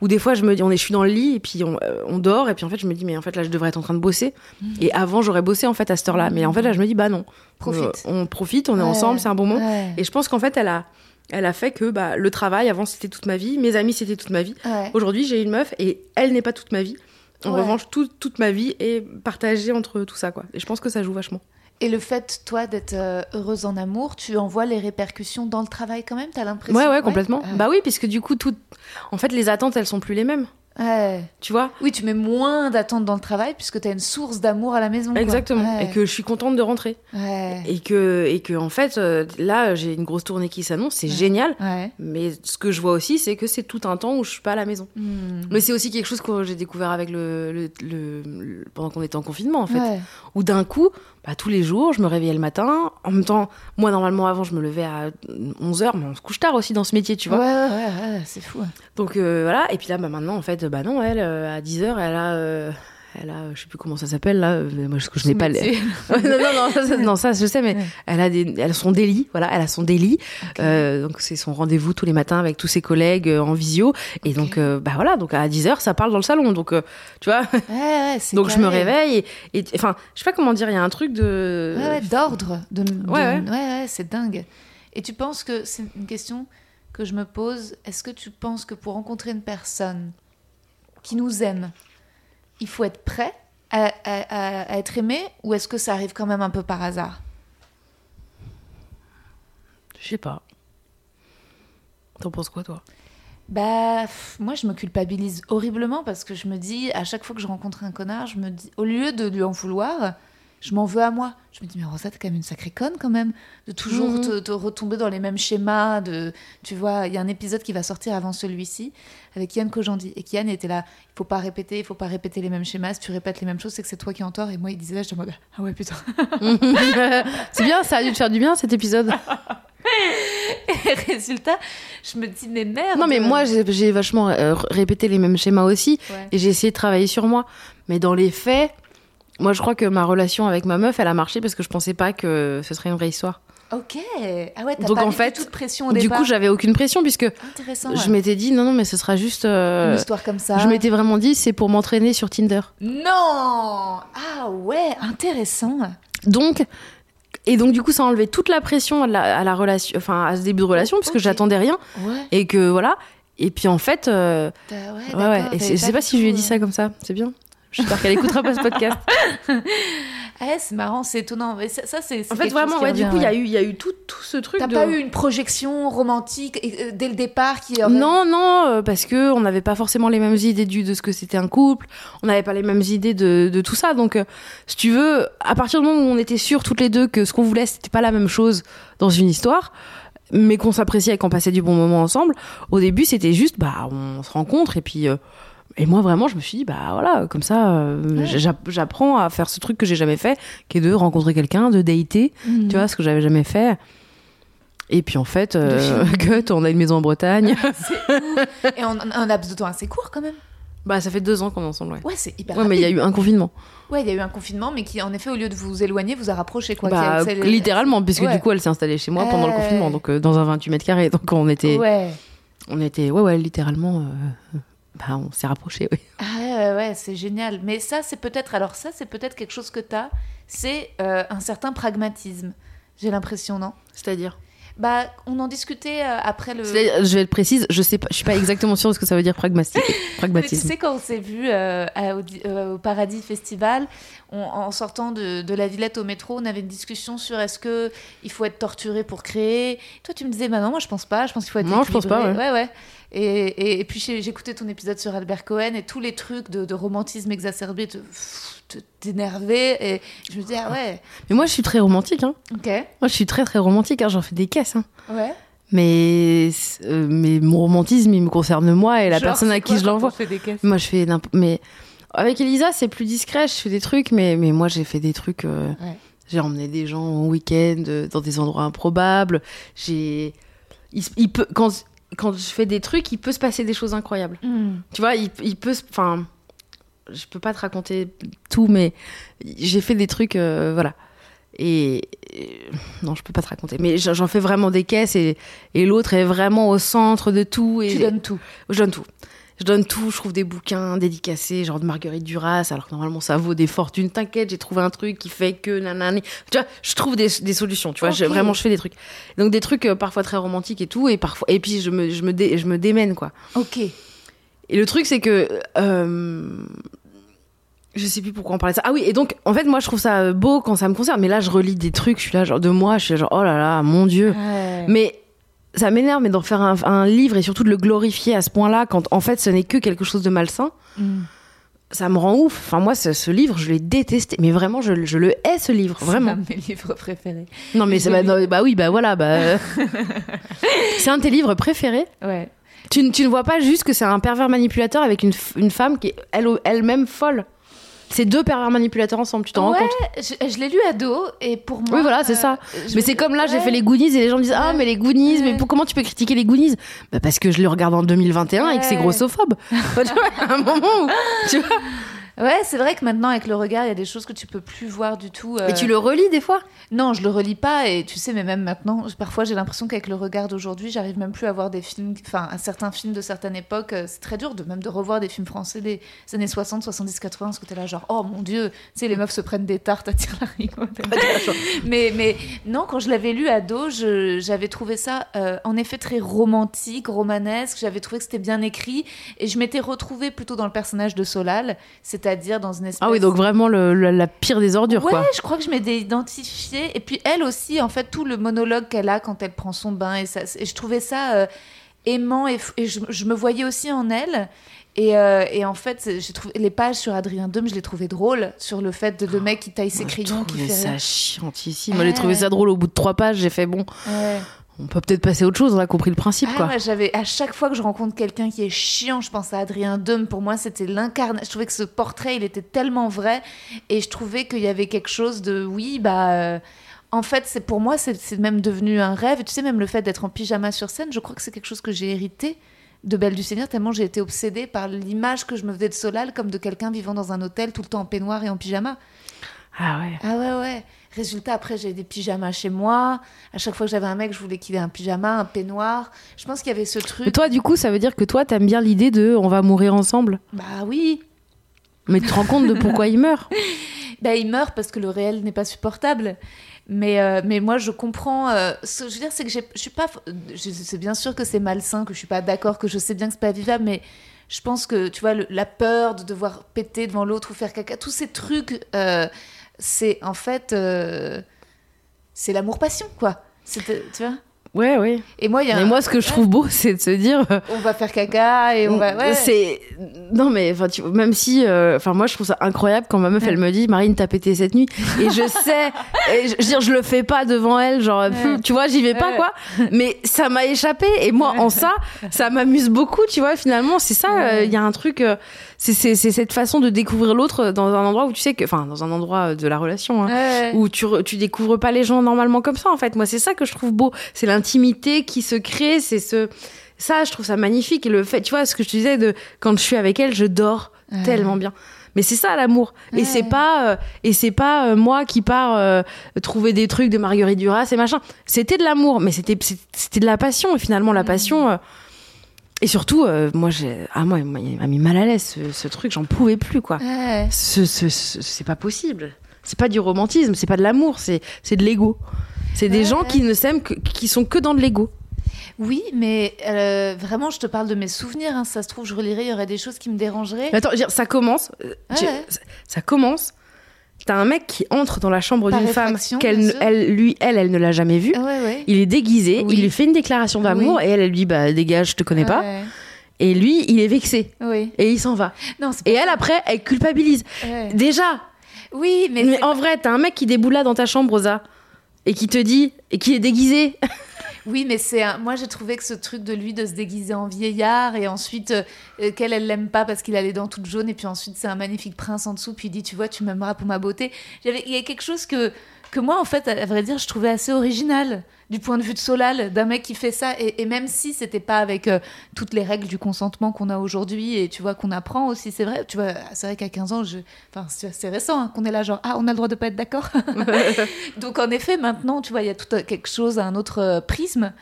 S3: ou des fois, je me dis, on est, je suis dans le lit et puis on, euh, on dort et puis en fait, je me dis, mais en fait, là, je devrais être en train de bosser. Et avant, j'aurais bossé en fait à cette heure-là, mais en fait, là, je me dis, bah non,
S2: Profite.
S3: Euh, on profite, on est ensemble, c'est un bon moment.
S2: Ouais.
S3: Et je pense qu'en fait, elle a, elle a fait que bah, le travail, avant, c'était toute ma vie, mes amis, c'était toute ma vie.
S2: Ouais.
S3: Aujourd'hui, j'ai une meuf et elle n'est pas toute ma vie. En revanche, tout- toute ma vie est partagée entre tout ça, quoi. Et je pense que ça joue vachement.
S2: Et le fait, toi, d'être euh, heureuse en amour, tu en vois les répercussions dans le travail quand même T'as l'impression?
S3: Ouais, ouais, complètement.
S2: Ouais.
S3: Bah oui, puisque du coup, tout... en fait, les attentes, elles sont plus les mêmes.
S2: Ouais.
S3: Tu vois?
S2: Oui, tu mets moins d'attentes dans le travail puisque tu as une source d'amour à la maison.
S3: Exactement.
S2: Ouais.
S3: Et que je suis contente de rentrer.
S2: Ouais.
S3: Et que, et que en fait, euh, là, j'ai une grosse tournée qui s'annonce, c'est génial.
S2: Ouais.
S3: Mais ce que je vois aussi, c'est que c'est tout un temps où je suis pas à la maison.
S2: Hmm.
S3: Mais c'est aussi quelque chose que j'ai découvert avec le, le- le- le- pendant qu'on était en confinement, en fait.
S2: Ouais.
S3: Où d'un coup, bah, tous les jours, je me réveillais le matin. En même temps, moi, normalement, avant, je me levais à 11h, mais on se couche tard aussi dans ce métier, tu vois.
S2: Ouais, ouais, ouais, ouais, c'est fou.
S3: Donc euh, voilà. Et puis là, bah, maintenant, en fait, bah non, elle, euh, à 10h, elle a, euh, elle a, je sais plus comment ça s'appelle là, moi je, je n'ai pas les... Non, non, non, ça, non, ça, je sais, mais
S2: Ouais.
S3: elle a des, elle a son délit, voilà, elle a son délit. Euh, donc c'est son rendez-vous tous les matins avec tous ses collègues euh, en visio. Et donc, euh, bah voilà, donc à 10h, ça parle dans le salon. Donc, tu vois,
S2: Ouais, ouais,
S3: donc je me réveille et, enfin, je sais pas comment dire, il y a un truc de.
S2: Ouais, ouais, d'ordre. De, de-
S3: ouais.
S2: ouais, c'est dingue. Et tu penses que c'est une question que je me pose. Est-ce que tu penses que pour rencontrer une personne qui nous aime, il faut être prêt à, à- à- à être aimé ou est-ce que ça arrive quand même un peu par hasard?
S3: Je sais pas. T'en penses quoi, toi?
S2: Bah, moi, je me culpabilise horriblement parce que je me dis, à chaque fois que je rencontre un connard, je me dis, au lieu de lui en vouloir, je m'en veux à moi. Je me dis, mais Rosa, t'es quand même une sacrée conne quand même, de toujours
S3: Mhm.
S2: te, te retomber dans les mêmes schémas. De, tu vois, il y a un épisode qui va sortir avant celui-ci avec Yann Kojandi. Et Yann était là, il faut pas répéter, il faut pas répéter les mêmes schémas. Si tu répètes les mêmes choses, c'est que c'est toi qui es en tort. Et moi, il disait là, je te mode, ah ouais, putain.
S3: C'est bien, ça a dû te faire du bien cet épisode.
S2: Et résultat, je me dis, mais merde.
S3: Non, mais moi, j'ai vachement euh, répété les mêmes schémas aussi.
S2: Ouais.
S3: Et j'ai essayé de travailler sur moi. Mais dans les faits, moi, je crois que ma relation avec ma meuf, elle a marché parce que je pensais pas que ce serait une vraie histoire.
S2: Ok. Ah ouais, t'as
S3: Donc,
S2: pas
S3: en fait,
S2: toute pression au
S3: Du
S2: départ.
S3: coup, j'avais aucune pression puisque
S2: Intéressant.
S3: je
S2: ouais.
S3: m'étais dit non, non, mais ce sera juste. euh,
S2: Une histoire comme ça.
S3: Je m'étais vraiment dit c'est pour m'entraîner sur Tinder.
S2: Non Ah ouais, intéressant.
S3: Donc. Et donc, du coup, ça a enlevé toute la pression à la, à la relation, enfin, à ce début de relation, parce que
S2: Ok.
S3: j'attendais rien.
S2: Ouais.
S3: Et que, voilà. Et puis, en fait, euh,
S2: t'as- ouais,
S3: ouais, ouais. Et je sais pas si je lui ai dit
S2: euh,
S3: ça comme ça. C'est bien. J'espère qu'elle écoutera pas ce podcast.
S2: Ah ouais, c'est marrant, c'est étonnant. Mais ça, ça, c'est.
S3: En fait, vraiment, ouais, du coup, il y a
S2: ouais.
S3: eu, il y a eu tout, tout ce truc
S2: T'as
S3: de.
S2: pas eu une projection romantique et, euh, dès le départ qui aurait-
S3: Non, non, euh, parce que on n'avait pas forcément les mêmes idées du, de ce que c'était un couple. On n'avait pas les mêmes idées de, de tout ça. Donc, euh, si tu veux, à partir du moment où on était sûrs toutes les deux que ce qu'on voulait, c'était pas la même chose dans une histoire, mais qu'on s'appréciait et qu'on passait du bon moment ensemble, au début, c'était juste, bah, on se rencontre et puis. euh, et moi, vraiment, je me suis dit, bah voilà, comme ça, euh,
S2: Ouais.
S3: j'apprends à faire ce truc que j'ai jamais fait, qui est de rencontrer quelqu'un, de dater,
S2: Mhm.
S3: tu vois, ce que j'avais jamais fait. Et puis en fait, euh, gut, on a une maison en Bretagne.
S2: Et en en un laps de temps assez court quand même.
S3: Bah, ça fait deux ans qu'on est ensemble, ouais.
S2: Ouais, c'est hyper
S3: Ouais, mais il y a eu un confinement.
S2: Ouais, il y a eu un confinement, mais qui, en effet, au lieu de vous éloigner, vous a rapproché. Quoi,
S3: bah,
S2: a- c'est-
S3: littéralement, puisque
S2: Ouais.
S3: du coup, elle s'est installée chez moi pendant le confinement, donc euh, dans un 28 mètres carrés. Donc on était,
S2: Ouais.
S3: on était, ouais, ouais, littéralement, euh, bah, on s'est rapprochés, oui.
S2: Ah ouais, ouais, ouais, c'est génial. Mais ça, c'est peut-être. Alors, ça, c'est peut-être quelque chose que tu as. C'est euh, un certain pragmatisme. J'ai l'impression, non?
S3: C'est-à-dire?
S2: Bah, on en discutait euh, après le.
S3: Je vais être précise, je sais pas, je suis pas exactement sûre de ce que ça veut dire pragmatique.
S2: Mais tu sais, quand on s'est vu euh, à- au, di- euh, au Paradis Festival, on- en sortant de, de la Villette au métro, on avait une discussion sur est-ce que il faut être torturé pour créer. Toi, tu me disais, bah non, moi je pense pas. Je pense qu'il faut être
S3: Non, je pense pas,
S2: équilibré. ouais. ouais. Et, et, et puis j'écoutais ton épisode sur Albert Cohen et tous les trucs de, de romantisme exacerbé t'énervaient et je me disais ah ouais
S3: Mais moi, je suis très romantique, hein.
S2: ok
S3: Moi, je suis très très romantique, hein. J'en fais des caisses, hein.
S2: ouais
S3: Mais, euh, mais mon romantisme, il me concerne moi et la
S2: Genre,
S3: personne à qui je l'envoie. Moi, je fais mais avec Elisa, c'est plus discret. Je fais des trucs, mais mais moi, j'ai fait des trucs. euh,
S2: Ouais.
S3: J'ai emmené des gens en week-end euh, dans des endroits improbables. J'ai, il, il peut quand quand je fais des trucs, il peut se passer des choses incroyables.
S2: Hmm.
S3: Tu vois, il, il peut, se- enfin, je peux pas te raconter tout, mais j'ai fait des trucs, euh, voilà. Et, et- non, je peux pas te raconter. Mais j'en fais vraiment des caisses et, et l'autre est vraiment au centre de tout. Et
S2: tu donnes tout
S3: je donne tout. Je donne tout, je trouve des bouquins dédicacés, genre de Marguerite Duras, alors que normalement ça vaut des fortunes. T'inquiète, j'ai trouvé un truc qui fait que nanani. Tu vois, je trouve des, des solutions, tu vois, je- vraiment je fais des trucs. Donc des trucs euh, parfois très romantiques et tout, et parfois et puis je me, je me, dé- je me démène quoi.
S2: ok
S3: Et le truc c'est que euh, je sais plus pourquoi on parlait de ça. Ah oui, et donc en fait moi je trouve ça beau quand ça me concerne, mais là je relis des trucs, je suis là genre de moi, je suis là, genre oh là là, mon dieu.
S2: Ouais.
S3: Mais ça m'énerve, mais d'en faire un, un livre et surtout de le glorifier à ce point-là, quand en fait ce n'est que quelque chose de malsain,
S2: Hmm.
S3: ça me rend ouf. Enfin, moi, ce, ce livre, je l'ai détesté. Mais vraiment, je, je le hais, ce livre.
S2: C'est
S3: Vraiment.
S2: un de mes livres préférés
S3: Non, mais c'est bah, non, bah oui, bah voilà. Bah, euh, c'est un de tes livres préférés?
S2: ouais
S3: Tu, ne- tu ne vois pas juste que c'est un pervers manipulateur avec une, une femme qui est elle, elle-même folle. C'est deux pervers manipulateurs ensemble, tu t'en rends
S2: Ouais,
S3: compte
S2: je, je l'ai lu ado et pour moi.
S3: Oui, voilà, c'est ça.
S2: je
S3: Mais c'est comme là, j'ai fait les Goonies et les gens me disent Ah, mais les Goonies, mais pour, comment tu peux critiquer les Goonies? Bah, Parce que je le regarde en 2021 et que c'est grossophobe. tu vois, à un moment où. Tu vois
S2: Ouais, c'est vrai que maintenant, avec le regard, il y a des choses que tu peux plus voir du tout. euh.
S3: Et tu le relis des fois?
S2: Non, je le relis pas. Et tu sais, mais même maintenant, parfois, j'ai l'impression qu'avec le regard d'aujourd'hui, j'arrive même plus à voir des films, enfin, un certain film de certaine époque. euh, C'est très dur de même de revoir des films français des années 60, 70, 80, parce que t'es là, genre, oh mon dieu, tu sais, les meufs se prennent des tartes à tirer la mais, mais non, quand je l'avais lu ado, j'avais trouvé ça euh, en effet très romantique, romanesque. J'avais trouvé que c'était bien écrit. Et je m'étais retrouvée plutôt dans le personnage de Solal, c'est-à-dire dans une espèce.
S3: Ah oui, donc vraiment le- le- la pire des ordures,
S2: Ouais,
S3: quoi.
S2: je crois que je m'étais identifiée. Et puis elle aussi, en fait, tout le monologue qu'elle a quand elle prend son bain. Et, ça, et je trouvais ça euh, aimant et, je, je me voyais aussi en elle. Et, euh, et en fait, j'ai trouvé les pages sur Adrien Dom, je les trouvais drôles sur le fait de le mec qui taille ses
S3: Moi, je
S2: crayons, qui fait
S3: ça chiantissime. Moi, j'ai
S2: Ouais.
S3: trouvé ça drôle au bout de trois pages. J'ai fait bon,
S2: Ouais.
S3: On peut peut-être passer à autre chose. On a compris le principe,
S2: Ah
S3: quoi.
S2: ouais, j'avais à chaque fois que je rencontre quelqu'un qui est chiant, je pense à Adrien Dom. Pour moi, c'était l'incarnation. Je trouvais que ce portrait, il était tellement vrai, et je trouvais qu'il y avait quelque chose de oui, bah. euh, en fait, c'est pour moi, c'est c'est même devenu un rêve. Tu sais, même le fait d'être en pyjama sur scène, je crois que c'est quelque chose que j'ai hérité de Belle du Seigneur, tellement j'ai été obsédée par l'image que je me faisais de Solal comme de quelqu'un vivant dans un hôtel tout le temps en peignoir et en pyjama.
S3: Ah ouais.
S2: Ah ouais, ouais. Résultat, après, j'ai des pyjamas chez moi. À chaque fois que j'avais un mec, je voulais qu'il ait un pyjama, un peignoir. Je pense qu'il y avait ce truc.
S3: Mais toi, du coup, ça veut dire que toi, t'aimes bien l'idée de on va mourir ensemble.
S2: Bah oui.
S3: Mais tu te rends compte de pourquoi il meurt?
S2: Bah il meurt parce que le réel n'est pas supportable. Mais, euh, mais moi, je comprends. euh, ce que je veux dire, c'est que je suis pas. C'est bien sûr que c'est malsain, que je suis pas d'accord, que je sais bien que c'est pas vivable, mais je pense que, tu vois, le- la peur de devoir péter devant l'autre ou faire caca, tous ces trucs, euh, c'est en fait. euh, c'est l'amour-passion, quoi. Tu vois
S3: Ouais, ouais.
S2: Et moi, y a
S3: Mais
S2: un-
S3: moi, ce que je trouve beau, c'est de se dire. euh,
S2: on va faire caca et on va. Ouais.
S3: C'est non mais enfin tu- même si euh, enfin moi je trouve ça incroyable quand ma meuf elle me dit Marine t'as pété cette nuit et je sais et je, je veux dire je le fais pas devant elle genre tu vois j'y vais pas quoi mais ça m'a échappé et moi en ça ça m'amuse beaucoup tu vois finalement c'est ça il y a un truc euh, c'est cette façon de découvrir l'autre dans un endroit où tu sais que enfin dans un endroit de la relation hein,
S2: Ouais.
S3: où tu, tu découvres pas les gens normalement comme ça en fait. Moi c'est ça que je trouve beau. C'est l'intimité qui se crée c'est ce ça je trouve ça magnifique. Et le fait tu vois ce que je te disais de quand je suis avec elle je dors
S2: Ouais.
S3: tellement bien. Mais c'est ça l'amour. Et c'est pas euh, et c'est pas euh, moi qui pars euh, trouver des trucs de Marguerite Duras et machin. C'était de l'amour mais c'était c'était de la passion et finalement la
S2: Mm.
S3: passion euh, et surtout euh, moi j'ai ah moi il m'a mis mal à l'aise ce, ce truc j'en pouvais plus quoi
S2: Ouais.
S3: ce, ce- ce- c'est pas possible. C'est pas du romantisme, c'est pas de l'amour, c'est c'est de l'ego. C'est des
S2: Ouais,
S3: gens
S2: ouais.
S3: qui ne s'aiment qui sont que dans de l'ego.
S2: Oui, mais euh, vraiment, je te parle de mes souvenirs. hein. Ça se trouve, je relirai, il y aurait des choses qui me dérangeraient.
S3: Mais Attends, ça commence. euh, ça commence. T'as un mec qui entre dans la chambre d'une femme qu'elle, elle, lui, elle, elle ne l'a jamais vu.
S2: Ah ouais, ouais.
S3: Il est déguisé,
S2: Oui.
S3: il lui fait une déclaration d'amour
S2: Oui.
S3: et elle, elle lui dit bah dégage, je te connais pas. Et lui, il est vexé
S2: Oui.
S3: et il s'en va.
S2: Non, c'est
S3: Et elle après, elle culpabilise. Déjà,
S2: Oui, mais,
S3: en vrai, t'as un mec qui déboule là dans ta chambre, Rosa, et qui te dit et qui est déguisé.
S2: Oui, mais c'est un- moi j'ai trouvé que ce truc de lui de se déguiser en vieillard et ensuite euh, euh, qu'elle elle l'aime pas parce qu'il a les dents toutes jaunes et puis ensuite c'est un magnifique prince en dessous puis il dit tu vois tu m'aimeras pour ma beauté. Il y a quelque chose que que moi en fait à vrai dire je trouvais assez original du point de vue de Solal d'un mec qui fait ça. Et, et même si c'était pas avec euh, toutes les règles du consentement qu'on a aujourd'hui et tu vois qu'on apprend aussi c'est vrai tu vois c'est vrai qu'à 15 ans je enfin c'est récent hein, qu'on est là genre ah on a le droit de pas être d'accord. Donc en effet maintenant tu vois il y a tout euh, quelque chose un autre euh, prisme.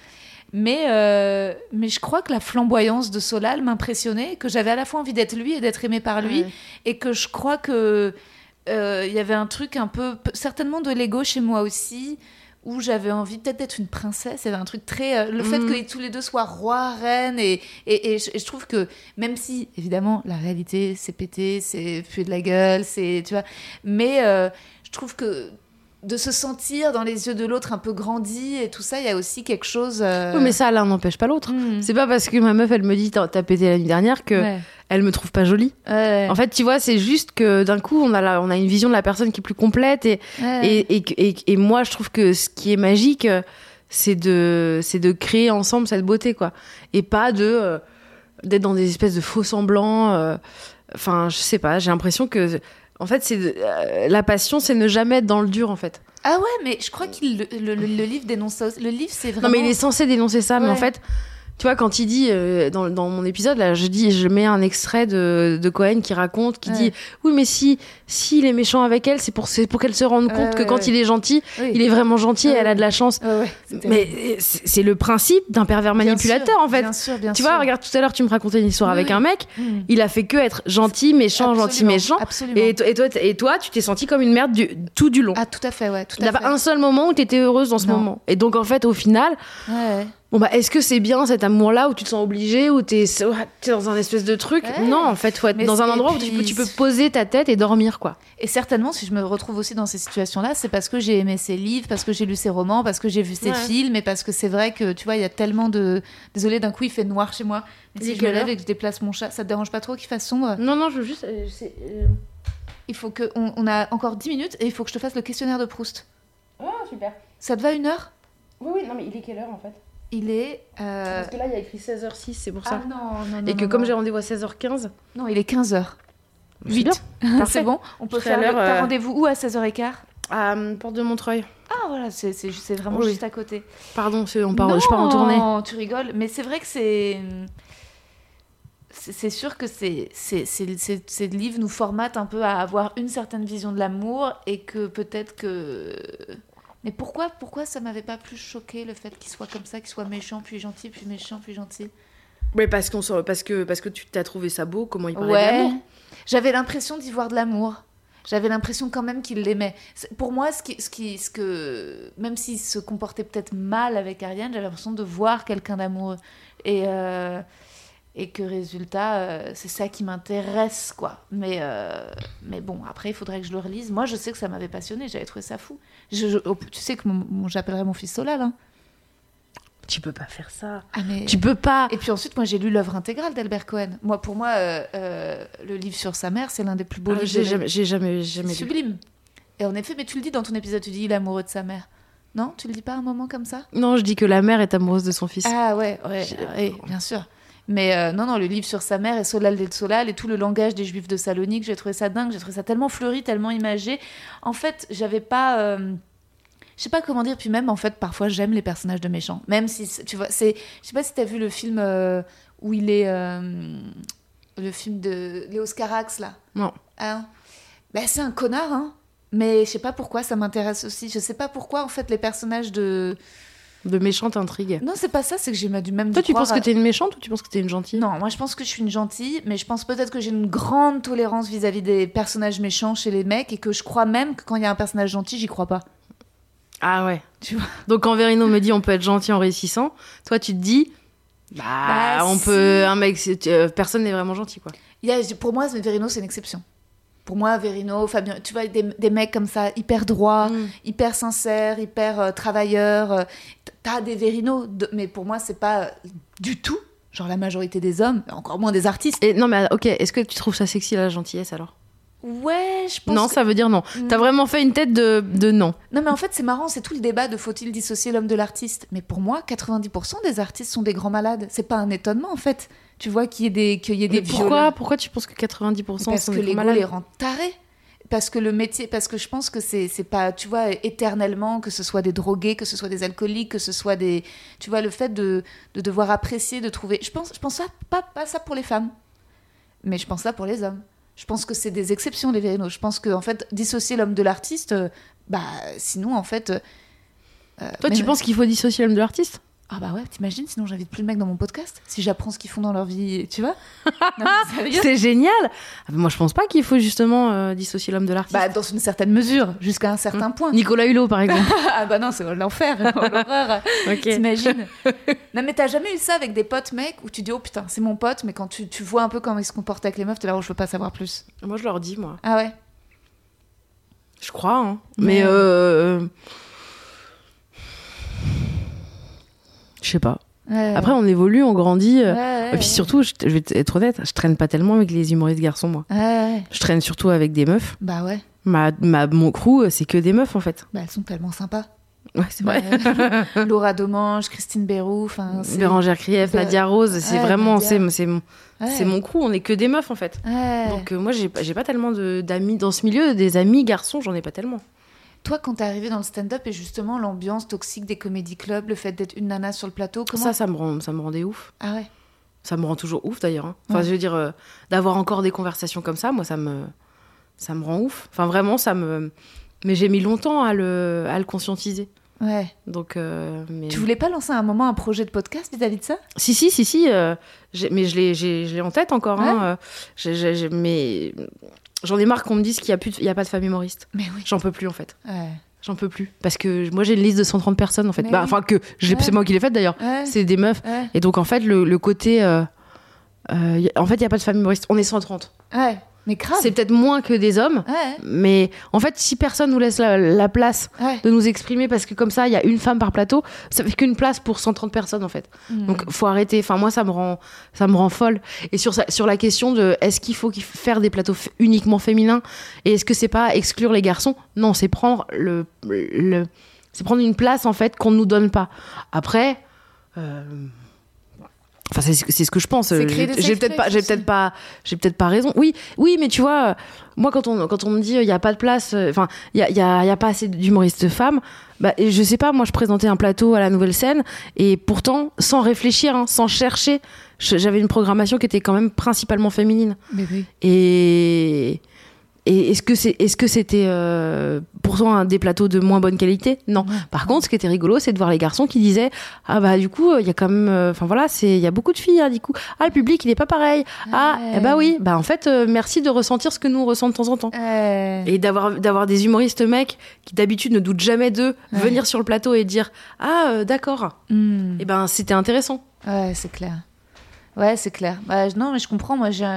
S2: Mais mais, mais je crois que la flamboyance de Solal m'impressionnait, que j'avais à la fois envie d'être lui et d'être aimé par lui,
S3: Ouais.
S2: et que je crois que il y avait un truc un peu, certainement de l'ego chez moi aussi, où j'avais envie peut-être d'être une princesse. Il y avait un truc très. euh, le fait
S3: Mhm.
S2: que tous les deux soient rois, reines, et, et, et je, et je trouve que même si, évidemment, la réalité, c'est pété, c'est puer de la gueule, c'est. Tu vois. Mais euh, je trouve que de se sentir dans les yeux de l'autre un peu grandi et tout ça, il y a aussi quelque chose. euh,
S3: Oui, mais ça, l'un n'empêche pas l'autre.
S2: hmm.
S3: C'est pas parce que ma meuf, elle me dit t'as pété l'année dernière que
S2: Ouais.
S3: elle me trouve pas jolie.
S2: Ouais.
S3: En fait, tu vois, c'est juste que d'un coup, on a, la- on a une vision de la personne qui est plus complète et,
S2: Ouais.
S3: et, et, et, et moi, je trouve que ce qui est magique, c'est de, c'est de créer ensemble cette beauté, quoi. Et pas de, euh, d'être dans des espèces de faux semblants. euh, Enfin, je sais pas, j'ai l'impression que, en fait, c'est euh, la passion, c'est ne jamais être dans le dur, en fait.
S2: Ah ouais, mais je crois qu'il le, le- le- le livre dénonce ça. aussi. Le livre, c'est vraiment.
S3: Non, mais il est censé dénoncer ça, mais en fait, Tu vois, quand il dit euh, dans, dans mon épisode, là, je dis, je mets un extrait de, de Cohen qui raconte, qui
S2: Ouais.
S3: dit Oui, mais si s'il est méchant avec elle, c'est pour, c'est pour qu'elle se rende compte que
S2: ouais,
S3: quand
S2: ouais.
S3: il est gentil,
S2: Oui.
S3: il est vraiment gentil et elle a de la chance. Mais c'est le principe d'un pervers
S2: Bien
S3: manipulateur,
S2: sûr,
S3: en fait.
S2: Bien sûr, bien
S3: Tu
S2: sûr.
S3: vois, regarde, tout à l'heure, tu me racontais une histoire
S2: Oui,
S3: avec
S2: oui.
S3: un mec,
S2: Mm.
S3: il a fait que être gentil, méchant, gentil, méchant.
S2: Absolument.
S3: Et, to- et toi, et toi, tu t'es senti comme une merde du, tout du long.
S2: Ah, tout à fait, ouais. Tout
S3: Il n'y a pas un seul moment où tu étais heureuse dans ce
S2: Non.
S3: moment. Et donc, en fait, au final,
S2: ouais.
S3: Bon, bah, est-ce que c'est bien cet amour-là où tu te sens obligé, où tu es, dans un espèce de truc?
S2: Ouais.
S3: Non, en fait, faut être
S2: Mais
S3: dans un endroit où
S2: puis-
S3: tu peux, tu peux poser ta tête et dormir, quoi.
S2: Et certainement, si je me retrouve aussi dans ces situations-là, c'est parce que j'ai aimé ses livres, parce que j'ai lu ses romans, parce que j'ai vu ses
S3: Ouais.
S2: films, et parce que c'est vrai que, tu vois, il y a tellement de... Désolée, d'un coup, il fait noir chez moi. Mais si je me lève et que je déplace mon chat, ça te dérange pas trop qu'il fasse sombre?
S3: Non, non, je veux juste. euh, euh,
S2: Il faut que... On, on a encore 10 minutes, et il faut que je te fasse le questionnaire de Proust.
S3: Oh, super.
S2: Ça te va une heure?
S3: Oui, oui, non, mais il est quelle heure, en fait?
S2: Il est... euh,
S3: Parce que là, il y a écrit 16h06, c'est pour ça.
S2: Ah non, non, non.
S3: et que
S2: non,
S3: comme j'ai rendez-vous à 16h15,
S2: Non, il est 15h.
S3: c'est
S2: 8.
S3: bien. Parfait.
S2: c'est bon On peut faire... le-
S3: euh,
S2: rendez-vous où à 16h15
S3: à euh, Porte de Montreuil.
S2: Ah voilà, c'est vraiment
S3: Oui.
S2: juste à côté.
S3: Pardon, on part, je pars en tournée.
S2: Non, tu rigoles. Mais c'est vrai que c'est. C'est sûr que c'est c'est- c'est- c'est- ces livres nous formatent un peu à avoir une certaine vision de l'amour et que peut-être que. Mais pourquoi, pourquoi ça m'avait pas plus choqué le fait qu'il soit comme ça, qu'il soit méchant, puis gentil, puis méchant, puis gentil?
S3: Oui, parce, qu'on parce, que, parce que tu t'as trouvé ça beau, comment il parlait
S2: Ouais.
S3: d'amour.
S2: J'avais l'impression d'y voir de l'amour. J'avais l'impression quand même qu'il l'aimait. Pour moi, ce qui, ce qui, ce que, même s'il se comportait peut-être mal avec Ariane, j'avais l'impression de voir quelqu'un d'amoureux. Et, euh, et que résultat, euh, c'est ça qui m'intéresse, quoi. Mais, euh, mais bon, après, il faudrait que je le relise. Moi, je sais que ça m'avait passionné, j'avais trouvé ça fou. Je- je- oh, tu sais que j'appellerais mon fils Solal. Hein.
S3: Tu peux pas faire ça.
S2: Ah, mais...
S3: Tu peux pas.
S2: Et puis ensuite, moi, j'ai lu l'œuvre intégrale d'Albert Cohen. Moi, pour moi, euh, le livre sur sa mère, c'est l'un des plus beaux
S3: Ah,
S2: livres.
S3: J'ai jamais, j'ai jamais, jamais lu.
S2: sublime. Et en effet, mais tu le dis dans ton épisode, tu dis il est amoureux de sa mère. Non, tu le dis pas à un moment comme ça?
S3: Non, je dis que la mère est amoureuse de son fils.
S2: Ah ouais, ouais, bien sûr. Mais euh, non, non, le livre sur sa mère et Solal del Solal et tout le langage des Juifs de Salonique, j'ai trouvé ça dingue, j'ai trouvé ça tellement fleuri, tellement imagé. En fait, j'avais pas. euh, Je sais pas comment dire, puis même en fait, parfois j'aime les personnages de méchants. Même si, tu vois, c'est. Je sais pas si t'as vu le film euh, où il est. euh, Le film de Léo Scarax, là.
S3: Non.
S2: Hein? Ben, c'est un connard, hein. Mais je sais pas pourquoi ça m'intéresse aussi. Je sais pas pourquoi, en fait, les personnages de.
S3: De méchante intrigue.
S2: Non, c'est pas ça, c'est que j'ai du même.
S3: Toi, tu penses que t'es une méchante ou tu penses que t'es une gentille?
S2: Non, moi je pense que je suis une gentille, mais je pense peut-être que j'ai une grande tolérance vis-à-vis des personnages méchants chez les mecs et que je crois même que quand il y a un personnage gentil, j'y crois pas.
S3: Ah ouais.
S2: Tu vois?
S3: Donc quand Verino me dit on peut être gentil en réussissant, toi tu te dis bah,
S2: Bah,
S3: on
S2: si.
S3: peut un mec euh, personne n'est vraiment gentil quoi.
S2: Il y a- pour moi, Verino, c'est une exception. Pour moi, Verino, Fabien, tu vois, des, des mecs comme ça, hyper droits,
S3: Mm.
S2: hyper sincères, hyper euh, travailleurs. euh, T'as des Verino, de- mais pour moi, c'est pas du tout, genre la majorité des hommes, encore moins des artistes.
S3: Et non mais OK, est-ce que tu trouves ça sexy la gentillesse alors?
S2: Ouais, je pense.
S3: Non,
S2: que-
S3: ça veut dire non.
S2: Mm.
S3: T'as vraiment fait une tête de, de non.
S2: Non, mais en fait, c'est marrant, c'est tout le débat de faut-il dissocier l'homme de l'artiste. Mais pour moi, 90% des artistes sont des grands malades. C'est pas un étonnement, en fait. Tu vois qu'il y ait des, qu'il y ait des
S3: Mais pourquoi pourquoi tu penses que 90%
S2: Parce
S3: sont
S2: que l'ego
S3: malades
S2: les rend tarés. Parce que le métier, parce que je pense que c'est, c'est pas, tu vois, éternellement, que ce soit des drogués, que ce soit des alcooliques, que ce soit des. Tu vois, le fait de, de devoir apprécier, de trouver. Je pense, je pense ça, pas, pas ça pour les femmes, mais je pense ça pour les hommes. Je pense que c'est des exceptions, les vérinos. Je pense que, en fait, dissocier l'homme de l'artiste, euh, bah, sinon, en fait. euh,
S3: Toi, tu
S2: même-
S3: penses qu'il faut dissocier l'homme de l'artiste?
S2: Ah bah ouais, t'imagines, sinon j'invite plus le mec dans mon podcast. Si j'apprends ce qu'ils font dans leur vie, tu vois
S3: C'est génial. Ah, Moi, je pense pas qu'il faut justement euh, dissocier l'homme de l'artiste.
S2: Bah dans une certaine mesure, jusqu'à un certain point.
S3: Nicolas Hulot, par exemple.
S2: ah bah non, c'est l'enfer, l'horreur.
S3: ok.
S2: T'imagines Non mais t'as jamais eu ça avec des potes mecs où tu dis oh putain c'est mon pote, mais quand tu, tu vois un peu comment il se comporte avec les meufs, t'es là oh je veux pas savoir plus.
S3: Moi, je leur dis, moi.
S2: Ah ouais
S3: Je crois, hein.
S2: Mais,
S3: Mais, euh... je sais pas.
S2: Ouais.
S3: Après, on évolue, on grandit. euh,
S2: Ouais,
S3: Et puis surtout, je, je vais être honnête, je traîne pas tellement avec les humoristes garçons, moi. Je traîne surtout avec des meufs.
S2: Bah ouais,
S3: Ma, ma, mon crew, c'est que des meufs, en fait.
S2: bah elles sont tellement sympas.
S3: Ouais, c'est vrai.
S2: Laura Domange, Christine Bérou,
S3: Bérangère Krief, Nadia Rose, c'est
S2: Ouais,
S3: vraiment, c'est mon,
S2: Ouais.
S3: c'est mon crew, on est que des meufs, en fait.
S2: Ouais.
S3: Donc euh, moi, j'ai pas- tellement de- d'amis dans ce milieu, des amis garçons, j'en ai pas tellement.
S2: Toi, quand t'es arrivé dans le stand-up et justement l'ambiance toxique des comédie clubs, le fait d'être une nana sur le plateau, comment
S3: Ça, ça me, rend, ça me rendait ouf.
S2: Ah ouais.
S3: Ça me rend toujours ouf d'ailleurs. hein. Enfin,
S2: Ouais.
S3: je veux dire, euh, d'avoir encore des conversations comme ça, moi, ça me, ça me rend ouf. Enfin, vraiment, ça me. Mais j'ai mis longtemps à le, à le conscientiser.
S2: Ouais.
S3: Donc, euh, mais...
S2: Tu voulais pas lancer à un moment un projet de podcast vis-à-vis de ça?
S3: Si, si, si, si. euh, mais je l'ai, j'ai- je l'ai en tête encore. hein,
S2: Ouais.
S3: euh, j'ai- j'ai- j'ai- mais j'en ai marre qu'on me dise qu'il n'y a, plus de- il y a pas de femmes humoristes.
S2: Mais oui.
S3: J'en peux plus, en fait.
S2: Ouais.
S3: J'en peux plus. Parce que moi, j'ai une liste de 130 personnes, en fait.
S2: Mais
S3: Bah,
S2: oui.
S3: Enfin, que
S2: Ouais.
S3: c'est moi qui l'ai faite d'ailleurs.
S2: Ouais.
S3: C'est des meufs.
S2: Ouais.
S3: Et donc, en fait, le, le côté. euh, euh, y en fait, il n'y a pas de femmes humoristes. On est 130.
S2: Ouais. Mais.
S3: C'est peut-être moins que des hommes.
S2: Ouais.
S3: Mais en fait, si personne nous laisse la, la place
S2: Ouais.
S3: de nous exprimer, parce que comme ça, il y a une femme par plateau, ça fait qu'une place pour 130 personnes, en fait.
S2: Hmm.
S3: Donc faut arrêter. Enfin moi ça me rend ça me rend folle. Et sur sur la question de est-ce qu'il faut faire des plateaux uniquement féminins et est-ce que c'est pas exclure les garçons? Non, c'est prendre le, le c'est prendre une place en fait qu'on ne nous donne pas. Après euh, Enfin, c'est ce que je pense.
S2: Créer
S3: J'ai peut-être pas, j'ai peut-être pas, j'ai peut-être pas raison. Oui, oui, mais tu vois, moi quand on quand on me dit il y a pas de place, euh, enfin il y a, y a y a pas assez d'humoristes femmes, bah je sais pas. Moi je présentais un plateau à la Nouvelle Scène et pourtant sans réfléchir, hein, sans chercher, j'avais une programmation qui était quand même principalement féminine.
S2: Mais oui.
S3: Et et est-ce que c'est est-ce que c'était euh, pourtant un des plateaux de moins bonne qualité? Non. Par contre, ce qui était rigolo, c'est de voir les garçons qui disaient ah bah du coup il y a quand même euh, enfin voilà c'est il y a beaucoup de filles hein, du coup. Ah le public il est pas pareil. Ah eh bah oui. Bah en fait euh, merci de ressentir ce que nous on ressent de temps en temps. Et d'avoir d'avoir des humoristes mecs qui d'habitude ne doutent jamais d'eux venir sur le plateau et dire ah euh, d'accord.
S2: Hmm.
S3: et ben c'était intéressant.
S2: Ouais, c'est clair. Ouais, c'est clair. Bah, non, mais je comprends. Moi, j'ai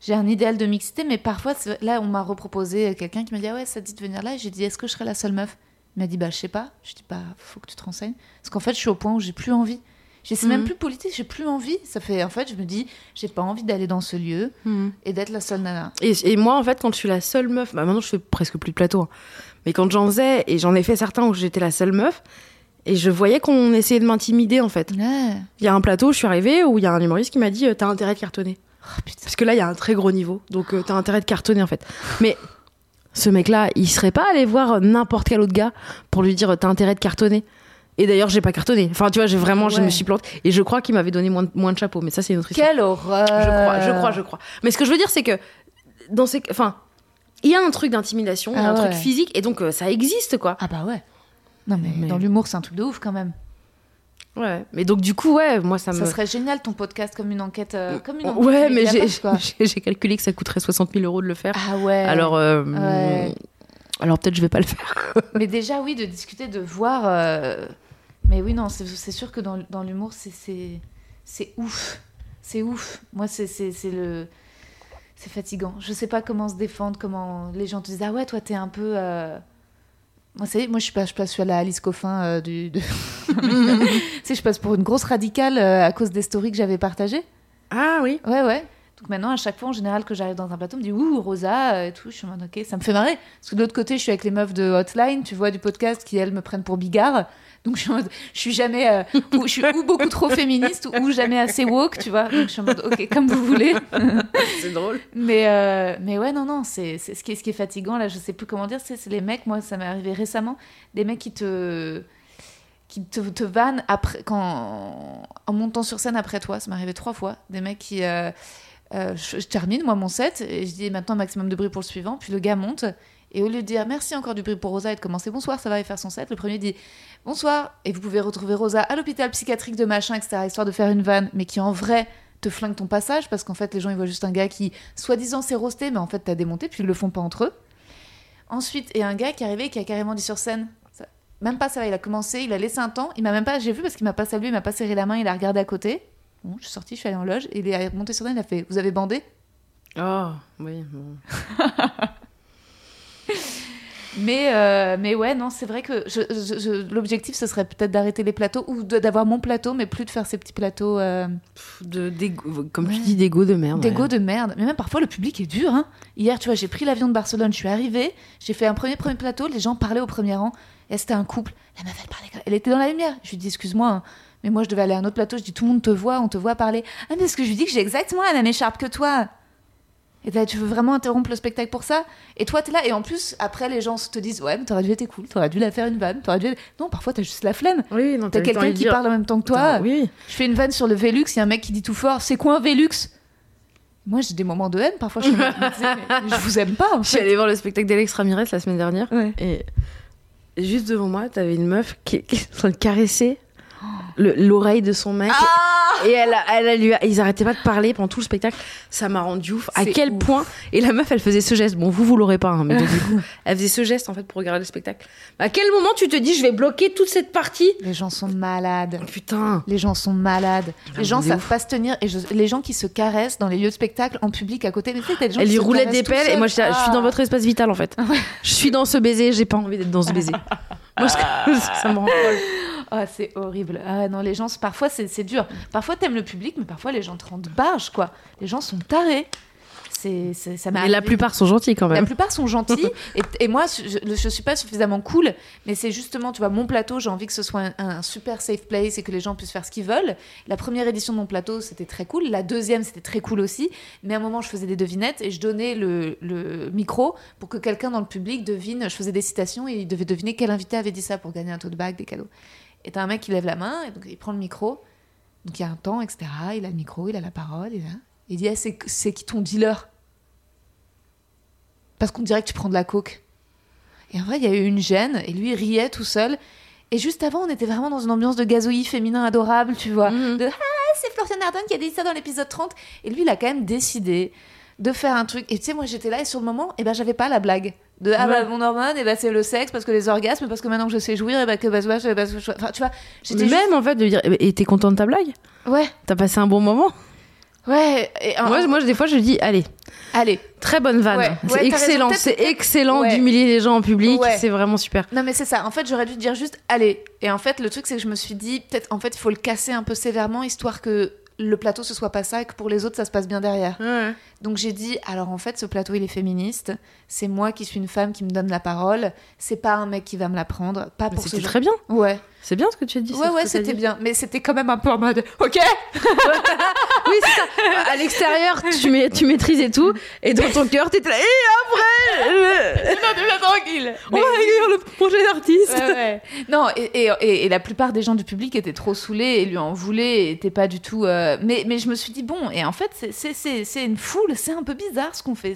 S2: j'ai un idéal de mixité, mais parfois, là, on m'a reproposé quelqu'un qui m'a dit Ah ouais, ça te dit de venir là? Et j'ai dit Est-ce que je serai la seule meuf? Il m'a dit Bah, je sais pas. Je dis Bah, faut que tu te renseignes. Parce qu'en fait, je suis au point où j'ai plus envie. J'ai- C'est même
S3: Mhm.
S2: plus politique, j'ai plus envie. Ça fait, en fait, je me dis J'ai pas envie d'aller dans ce lieu et d'être la seule nana.
S3: Et, et moi, en fait, quand je suis la seule meuf, bah maintenant je fais presque plus de plateau, hein. mais quand j'en faisais, et j'en ai fait certains où j'étais la seule meuf, et je voyais qu'on essayait de m'intimider en fait.
S2: Ouais.
S3: Il y a un plateau, je suis arrivée, où il y a un humoriste qui m'a dit euh, T'as intérêt de cartonner.
S2: Oh.
S3: Parce que là, il y a un très gros niveau, donc euh, t'as intérêt de cartonner en fait. Mais ce mec-là, il serait pas allé voir n'importe quel autre gars pour lui dire T'as intérêt de cartonner? Et d'ailleurs, j'ai pas cartonné. Enfin, tu vois, j'ai vraiment, je me suis plantée. Et je crois qu'il m'avait donné moins de, moins de chapeau, mais ça, c'est une autre histoire.
S2: Quelle horreur
S3: Je crois, je crois, je crois. Mais ce que je veux dire, c'est que dans ces, enfin, il y a un truc d'intimidation,
S2: Ah
S3: un
S2: ouais.
S3: truc physique, et donc euh, ça existe, quoi.
S2: Ah bah ouais. Non, mais,
S3: Mais-
S2: dans l'humour, c'est un truc de ouf quand même.
S3: Ouais. Mais donc du coup, ouais, moi ça me.
S2: Ça serait génial ton podcast comme une enquête. euh, comme une enquête
S3: ouais, mais j'ai, calculé que ça coûterait 60 000 euros de le faire.
S2: Ah ouais.
S3: Alors, euh,
S2: Ouais.
S3: alors peut-être je vais pas le faire.
S2: Mais déjà, oui, de discuter, de voir. euh, Mais oui, non, c'est sûr que dans, dans l'humour, c'est- ouf. C'est ouf. Moi, c'est le. C'est fatigant. Je sais pas comment se défendre, comment les gens te disent Ah ouais, toi, t'es un peu. Moi, c'est moi, je passe, je suis à la Alice Coffin euh, du. de- tu sais, je passe pour une grosse radicale euh, à cause des stories que j'avais partagées.
S3: Ah oui.
S2: Ouais, ouais. Donc maintenant, à chaque fois, en général, que j'arrive dans un plateau, on me dit Ouh, Rosa, euh, et tout. Je suis en mode Ok, ça me fait marrer. Parce que de l'autre côté, je suis avec les meufs de Hotline, tu vois, du podcast, qui elles me prennent pour bigard. Donc je suis en mode Je suis jamais. euh, ou, je suis ou beaucoup trop féministe, ou jamais assez woke, tu vois. Donc je suis en mode Ok, comme vous voulez.
S3: C'est drôle.
S2: Mais, euh, mais ouais, non, non, c'est c'est ce, qui est, ce qui est fatigant, là, je sais plus comment dire, c'est c'est les mecs, moi, ça m'est arrivé récemment, des mecs qui te qui te, te vannent après, quand, en montant sur scène après toi, ça m'est arrivé trois fois, des mecs qui... euh, euh, je, je termine, moi, mon set, et je dis maintenant maximum de bruit pour le suivant, puis le gars monte, et au lieu de dire merci encore du bruit pour Rosa et de commencer bonsoir, ça va, et faire son set, le premier dit bonsoir, et vous pouvez retrouver Rosa à l'hôpital psychiatrique de machin, etc., histoire de faire une vanne, mais qui en vrai te flingue ton passage parce qu'en fait les gens ils voient juste un gars qui soi-disant s'est roasté mais en fait t'as démonté puis ils le font pas entre eux. Ensuite, et un gars qui est arrivé qui a carrément dit sur scène, ça- même pas ça va, il a commencé, il a laissé un temps, il m'a même pas, j'ai vu parce qu'il m'a pas salué, il m'a pas serré la main, il a regardé à côté. Bon, je suis sortie, je suis allée en loge et il est monté sur scène, il a fait, vous avez bandé?
S3: Oh oui. bon.
S2: Mais, euh, mais ouais, non, c'est vrai que je- je- je- l'objectif, ce serait peut-être d'arrêter les plateaux ou de- d'avoir mon plateau, mais plus de faire ces petits plateaux euh,
S3: De d'égo- comme
S2: Ouais.
S3: tu dis d'égo de merde.
S2: d'égo
S3: ouais.
S2: de merde. Mais même parfois, le public est dur. Hein. Hier, tu vois, j'ai pris l'avion de Barcelone, je suis arrivée, j'ai fait un premier premier plateau, les gens parlaient au premier rang, et c'était un couple. La meuf, elle parlait, elle était dans la lumière. Je lui dis, excuse-moi, hein, mais moi, je devais aller à un autre plateau. Je dis, tout le monde te voit, on te voit parler. Ah, mais parce que je lui dis que j'ai exactement la même écharpe que toi. Et là, tu veux vraiment interrompre le spectacle pour ça Et toi, t'es là. Et en plus, après, les gens te disent Ouais, mais t'aurais dû être cool, t'aurais dû la faire une vanne, t'aurais dû. Non, parfois, t'as juste la flemme.
S3: Oui, non,
S2: T'as quelqu'un qui parle en même temps que toi.
S3: Attends, oui.
S2: Je fais une vanne sur le Velux, il y a un mec qui dit tout fort C'est quoi un Velux? Moi, j'ai des moments de haine. Parfois, je, me je vous aime pas, en
S3: Je suis allée voir le spectacle d'Alex Ramirez la semaine dernière.
S2: Ouais.
S3: Et juste devant moi, t'avais une meuf qui, qui est en train de caresser l'oreille de son mec. et elle, a- elle, a lui a- ils arrêtaient pas de parler pendant tout le spectacle. Ça m'a rendu ouf. À quel
S2: ouf.
S3: point? Et la meuf, elle faisait ce geste. Bon, vous, vous l'aurez pas, hein, mais donc, du coup, elle faisait ce geste en fait pour regarder le spectacle. À quel moment tu te dis, je vais bloquer toute cette partie?
S2: Les gens sont malades.
S3: Oh, Putain.
S2: Les gens sont malades. Les gens savent
S3: ouf.
S2: pas se tenir. Et je- les gens qui se caressent dans les lieux de spectacle en public à côté. Mais tu sais, t'as des gens
S3: Elle lui roulait des pelles et moi, je, je suis dans
S2: Ah.
S3: votre espace vital en fait. Je suis dans ce baiser, j'ai pas envie d'être dans ce baiser. moi, je- ça me rend folle.
S2: Ah, c'est horrible. Ah non, les gens, parfois c'est dur. Parfois t'aimes le public, mais parfois les gens te rendent barge, quoi. Les gens sont tarés. C'est, ça
S3: Mais la plupart sont gentils quand
S2: La
S3: même.
S2: plupart sont gentils et, et moi je, je suis pas suffisamment cool mais c'est justement tu vois mon plateau j'ai envie que ce soit un, un super safe place et que les gens puissent faire ce qu'ils veulent la première édition de mon plateau c'était très cool la deuxième c'était très cool aussi mais à un moment je faisais des devinettes et je donnais le, le micro pour que quelqu'un dans le public devine je faisais des citations et il devait deviner quel invité avait dit ça pour gagner un tote bag des cadeaux et t'as un mec qui lève la main et donc il prend le micro donc il y a un temps etc il a le micro il a la parole il, a... il dit Ah, c'est c'est qui ton dealer? Parce qu'on dirait que tu prends de la coke. Et en vrai, il y a eu une gêne, et lui il riait tout seul. Et juste avant, on était vraiment dans une ambiance de gazoï féminin adorable, tu vois.
S3: Mhm.
S2: De Ah, c'est Florian Ardern qui a dit ça dans l'épisode 30. Et lui, il a quand même décidé de faire un truc. Et tu sais, moi j'étais là, et sur le moment, et ben j'avais pas la blague. De Ah
S3: Ouais.
S2: bah mon hormone, et ben c'est le sexe, parce que les orgasmes, parce que maintenant que je sais jouir, et ben que bah, bah, bah, bah, bah, Enfin, tu vois, j'étais juste-
S3: même en fait de dire et t'es content de ta blague?
S2: Ouais,
S3: T'as passé un bon moment?
S2: Ouais. Et, en-
S3: Moi, moi des fois je dis allez
S2: Allez.
S3: très bonne vanne.
S2: Ouais,
S3: c'est excellent, c'est excellent d'humilier les gens en public, c'est vraiment super.
S2: Non mais c'est ça. En fait, j'aurais dû dire juste allez. Et en fait, le truc c'est que je me suis dit peut-être en fait il faut le casser un peu sévèrement histoire que le plateau ce soit pas ça et que pour les autres ça se passe bien derrière. Donc j'ai dit alors en fait ce plateau il est féministe. C'est moi qui suis une femme qui me donne la parole. C'est pas un mec qui va me la prendre. Pas
S3: Mais
S2: pour ce
S3: très bien.
S2: Ouais.
S3: C'est bien ce que tu as dit.
S2: Ouais ouais c'était bien. Mais c'était quand même un peu en mode ok.
S3: Oui, c'est ça. À l'extérieur, tu, ma- tu maîtrises et tout, et dans ton cœur, t'es là. Et après, euh,
S2: non déjà tranquille.
S3: on va accueillir le projet d'artiste.
S2: Ouais, ouais. Non, et, et, et- et la plupart des gens du public étaient trop saoulés et lui en voulaient, et étaient pas du tout. euh, Mais, mais je me suis dit, bon, et en fait, c'est- une foule, c'est un peu bizarre ce qu'on fait.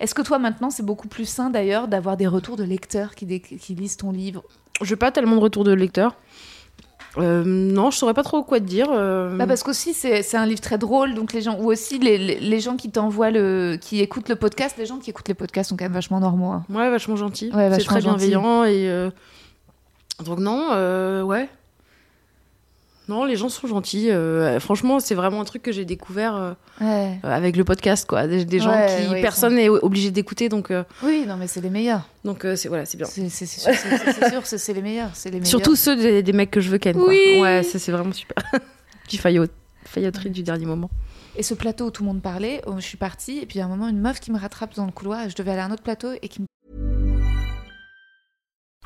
S2: Est-ce que toi, maintenant, c'est beaucoup plus sain d'ailleurs d'avoir des retours de lecteurs qui, qui lisent ton livre
S3: Je pas tellement de retour de lecteur. Euh, non, je saurais pas trop quoi te dire. euh.
S2: bah Parce qu'aussi, c'est c'est un livre très drôle, donc les gens, ou aussi les, les, les gens qui t'envoient le. qui écoutent le podcast, les gens qui écoutent les podcasts sont quand même vachement normaux. hein.
S3: Ouais, vachement gentil.
S2: Ouais,
S3: c'est
S2: vachement
S3: très
S2: gentil.
S3: bienveillant et euh, donc non, euh, ouais. Non, les gens sont gentils. euh, franchement, c'est vraiment un truc que j'ai découvert euh,
S2: Ouais.
S3: avec le podcast, quoi. Des, des gens
S2: Ouais,
S3: qui personne n'est obligé d'écouter, donc euh,
S2: Oui, non, mais c'est les meilleurs.
S3: donc euh, c'est voilà, c'est bien.
S2: C'est sûr, c'est- les meilleurs. c'est les meilleurs.
S3: Surtout ceux des, des mecs que je veux ken. quoi.
S2: Oui.
S3: Ouais, c'est vraiment super. Petit faillot, failloterie du dernier moment.
S2: Et ce plateau où tout le monde parlait, oh, je suis partie, et puis à un moment, une meuf qui me rattrape dans le couloir, et je devais aller à un autre plateau, et qui me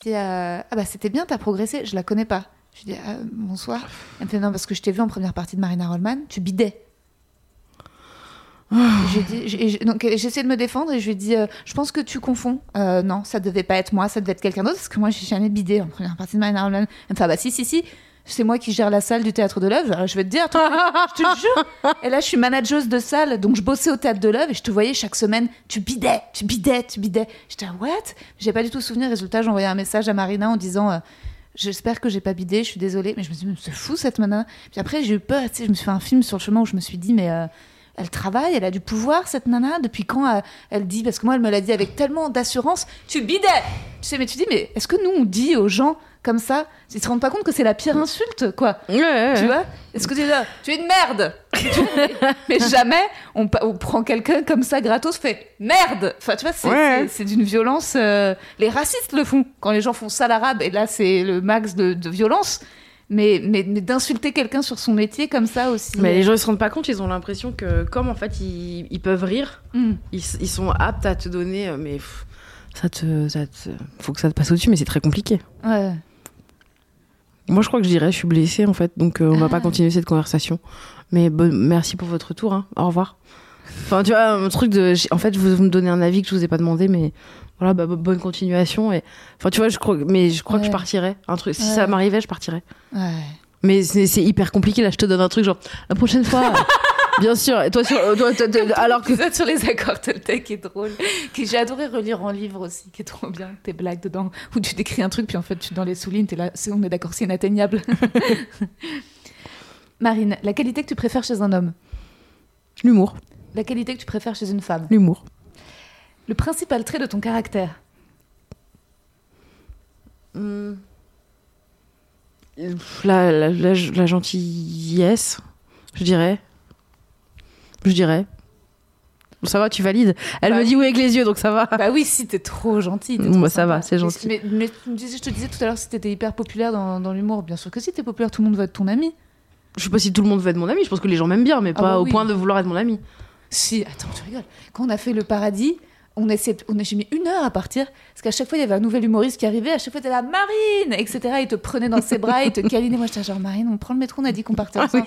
S2: Dit euh, Ah bah c'était bien, t'as progressé, je la connais pas. Je dis ah, Bonsoir. Elle me fait Non, parce que je t'ai vu en première partie de Marina Rollman, tu bidais. J'ai dit- donc j'ai essayé de me défendre et je lui dit euh, je pense que tu confonds Euh, non ça devait pas être moi ça devait être quelqu'un d'autre parce que moi j'ai jamais bidé en première partie de Marina Rollman elle me fait ah bah si si si c'est moi qui gère la salle du théâtre de l'œuvre je vais te dire je te jure et là je suis manageuse de salle donc je bossais au théâtre de l'œuvre et je te voyais chaque semaine tu bidais tu bidais tu bidais j'étais ah, what? J'ai pas du tout souvenir résultat j'ai envoyé un message à Marina en disant euh, J'espère que j'ai pas bidé, je suis désolée. Mais je me suis dit, mais c'est fou cette nana. Puis après, j'ai eu peur. Tu sais, je me suis fait un film sur le chemin où je me suis dit, mais euh, elle travaille, elle a du pouvoir, cette nana. Depuis quand euh, elle dit Parce que moi, elle me l'a dit avec tellement d'assurance Tu bidais Tu sais, mais tu dis, mais est-ce que nous, on dit aux gens comme ça, ils se rendent pas compte que c'est la pire insulte, quoi.
S3: Ouais, ouais,
S2: Tu vois? Est-ce que tu es là Tu es une merde Mais jamais on, prend quelqu'un comme ça gratos, fait merde Enfin, tu vois, c'est
S3: Ouais.
S2: d'une violence. euh, les racistes le font. Quand les gens font ça l'arabe, et là, c'est le max de, de violence. Mais, mais, mais d'insulter quelqu'un sur son métier comme ça aussi.
S3: Mais les gens ils se rendent pas compte, ils ont l'impression que comme en fait ils, ils peuvent rire,
S2: Hmm.
S3: ils, ils sont aptes à te donner, euh, mais pff, ça te, ça te- faut que ça te passe au-dessus, mais c'est très compliqué.
S2: Ouais.
S3: Moi je crois que je dirais, je suis blessée en fait, donc euh, on va
S2: Ah.
S3: pas continuer cette conversation. Mais bon, merci pour votre retour, hein. au revoir. Enfin tu vois, un truc de, en fait vous, vous me donnez un avis que je vous ai pas demandé, mais voilà, bah, bo- bonne continuation. Et enfin tu vois, je crois, mais je crois que je partirais. Un truc, si
S2: Ouais.
S3: ça m'arrivait, je partirais.
S2: Ouais.
S3: Mais c'est hyper compliqué là, je te donne un truc genre la prochaine fois. Bien sûr, et toi, sur, toi, toi, toi, alors que
S2: sur les accords Toltec qui est drôle, que j'ai adoré relire en livre aussi, qui est trop bien, tes blagues dedans, où tu décris un truc, puis en fait, tu dans les soulignes, t'es là, c'est, on est d'accord, c'est inatteignable. Marine, la qualité que tu préfères chez un homme,
S3: l'humour,
S2: la qualité que tu préfères chez une femme,
S3: l'humour.
S2: le principal trait de ton caractère?
S3: Hmm. La, la, la, la gentillesse, je dirais. Je dirais. Ça va, tu valides Elle
S2: Bah
S3: me dit oui avec les yeux, donc ça va.
S2: Bah oui, si t'es trop gentil.
S3: Bon, bah, ça va, c'est gentil.
S2: Mais, je te disais tout à l'heure si t'étais hyper populaire dans, dans l'humour. Bien sûr que si t'es populaire, tout le monde va être ton ami.
S3: Je sais pas si tout le monde veut être mon ami, je pense que les gens m'aiment bien, mais
S2: Ah
S3: pas
S2: bah
S3: au
S2: oui.
S3: point de vouloir être mon ami.
S2: Si, attends, tu rigoles. Quand on a fait le paradis, on essaie, on a j'ai mis une heure à partir parce qu'à chaque fois il y avait un nouvel humoriste qui arrivait. À chaque fois t'étais là, Marine, etc. Il te prenait dans ses bras, il te câlinait. Moi j'étais genre Marine, on prend le métro, on a dit qu'on partait ensemble.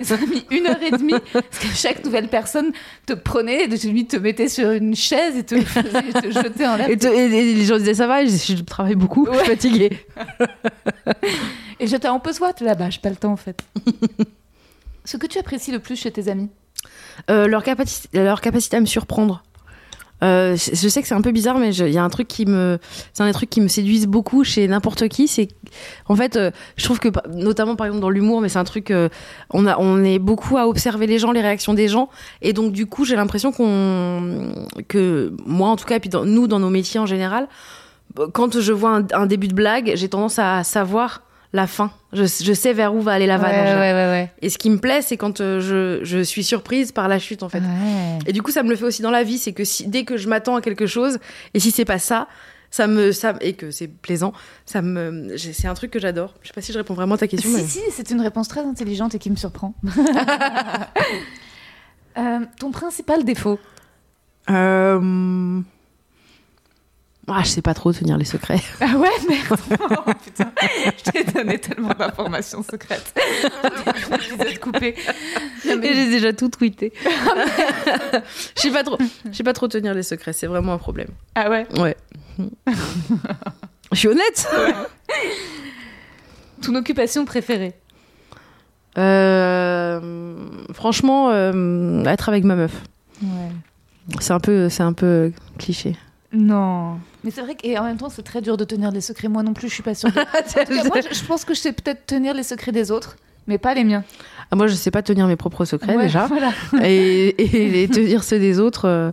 S2: Et ça a mis une heure et demie parce que chaque nouvelle personne te prenait, de limite te mettait sur une chaise et te, faisait- te jetait en l'air.
S3: Et, te- et- et les gens disaient ça va, je, je travaille beaucoup, je suis fatiguée.
S2: Et j'étais en peu soit là-bas, j'ai pas le temps en fait. Ce que tu apprécies le plus chez tes amis?
S3: Euh, leur, capacité, leur capacité à me surprendre. Euh, je sais que c'est un peu bizarre, mais il y a un truc qui me, c'est un des trucs qui me séduisent beaucoup chez n'importe qui. C'est, en fait, euh, je trouve que, notamment par exemple dans l'humour, mais c'est un truc, euh, on a, on est beaucoup à observer les gens, les réactions des gens, et donc du coup, j'ai l'impression qu'on, que moi en tout cas, et puis nous dans nos métiers en général, quand je vois un début de blague, j'ai tendance à savoir la fin. Je, je sais vers où va aller la vanne.
S2: ouais, ouais.
S3: Et ce qui me plaît, c'est quand euh, je, je suis surprise par la chute en fait.
S2: Ouais.
S3: Et du coup, ça me le fait aussi dans la vie, c'est que si, dès que je m'attends à quelque chose, et si c'est pas ça, ça me, ça, et que c'est plaisant, ça me, c'est un truc que j'adore. Je sais pas si je réponds vraiment à ta question.
S2: Si,
S3: mais-
S2: si, c'est une réponse très intelligente et qui me surprend. Euh, ton principal défaut?
S3: Euh... Ah, je sais pas trop tenir les secrets.
S2: Ah ouais, merde Oh, Putain, je t'ai donné tellement d'informations secrètes. L'épisode coupé. Non, mais-
S3: Et j'ai déjà tout tweeté. Je sais pas trop, je sais pas trop tenir les secrets. C'est vraiment un problème.
S2: Ah ouais?
S3: Ouais. Je suis honnête.
S2: Ton occupation préférée?
S3: Euh, Franchement, euh, être avec ma meuf.
S2: Ouais.
S3: C'est un peu, c'est un peu cliché.
S2: Non. Mais c'est vrai qu'en même temps, c'est très dur de tenir les secrets. Moi non plus, je suis pas sûre. de- En tout cas, moi, je je pense que je sais peut-être tenir les secrets des autres, mais pas les miens.
S3: Ah, moi, je sais pas tenir mes propres secrets
S2: Ouais,
S3: déjà.
S2: Voilà.
S3: et, et, et tenir ceux des autres. euh,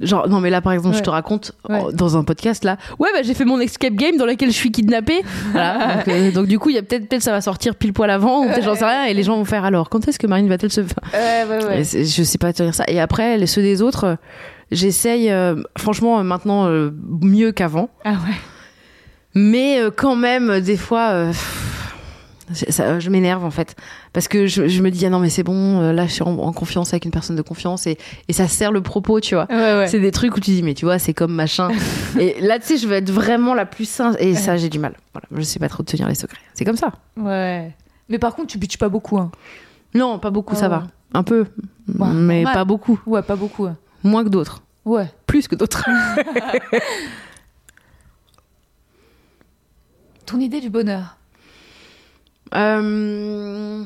S3: Genre, non, mais là, par exemple,
S2: Ouais.
S3: je te raconte
S2: Ouais.
S3: oh, dans un podcast là. Ouais, bah, j'ai fait mon escape game dans lequel je suis kidnappée. Voilà. donc, euh, donc, du coup, il y a peut-être, peut-être ça va sortir pile poil avant, ou peut-être j'en sais rien, et les gens vont faire alors, quand est-ce que Marine va-t-elle se faire? Et Je sais pas tenir ça. Et après, les, ceux des autres, euh, j'essaye, euh, franchement, euh, maintenant, euh, mieux qu'avant.
S2: Ah ouais.
S3: Mais quand même, des fois, ça, je m'énerve en fait. Parce que je, je me dis, ah non, mais c'est bon, là, je suis en, en confiance avec une personne de confiance et, et ça sert le propos, tu vois.
S2: Ouais, ouais.
S3: C'est des trucs où tu dis, mais tu vois, c'est comme machin. et là, tu sais, je veux être vraiment la plus sainte. Et ça, j'ai du mal. Voilà, je sais pas trop tenir les secrets. C'est comme ça.
S2: Ouais. Mais par contre, tu bitches pas beaucoup. Hein.
S3: Non, pas beaucoup, ça
S2: Oh.
S3: va. Un peu. Mais
S2: normal.
S3: pas beaucoup.
S2: Ouais, pas beaucoup.
S3: Moins que d'autres.
S2: Ouais.
S3: Plus que d'autres.
S2: Ton idée du bonheur
S3: Euh,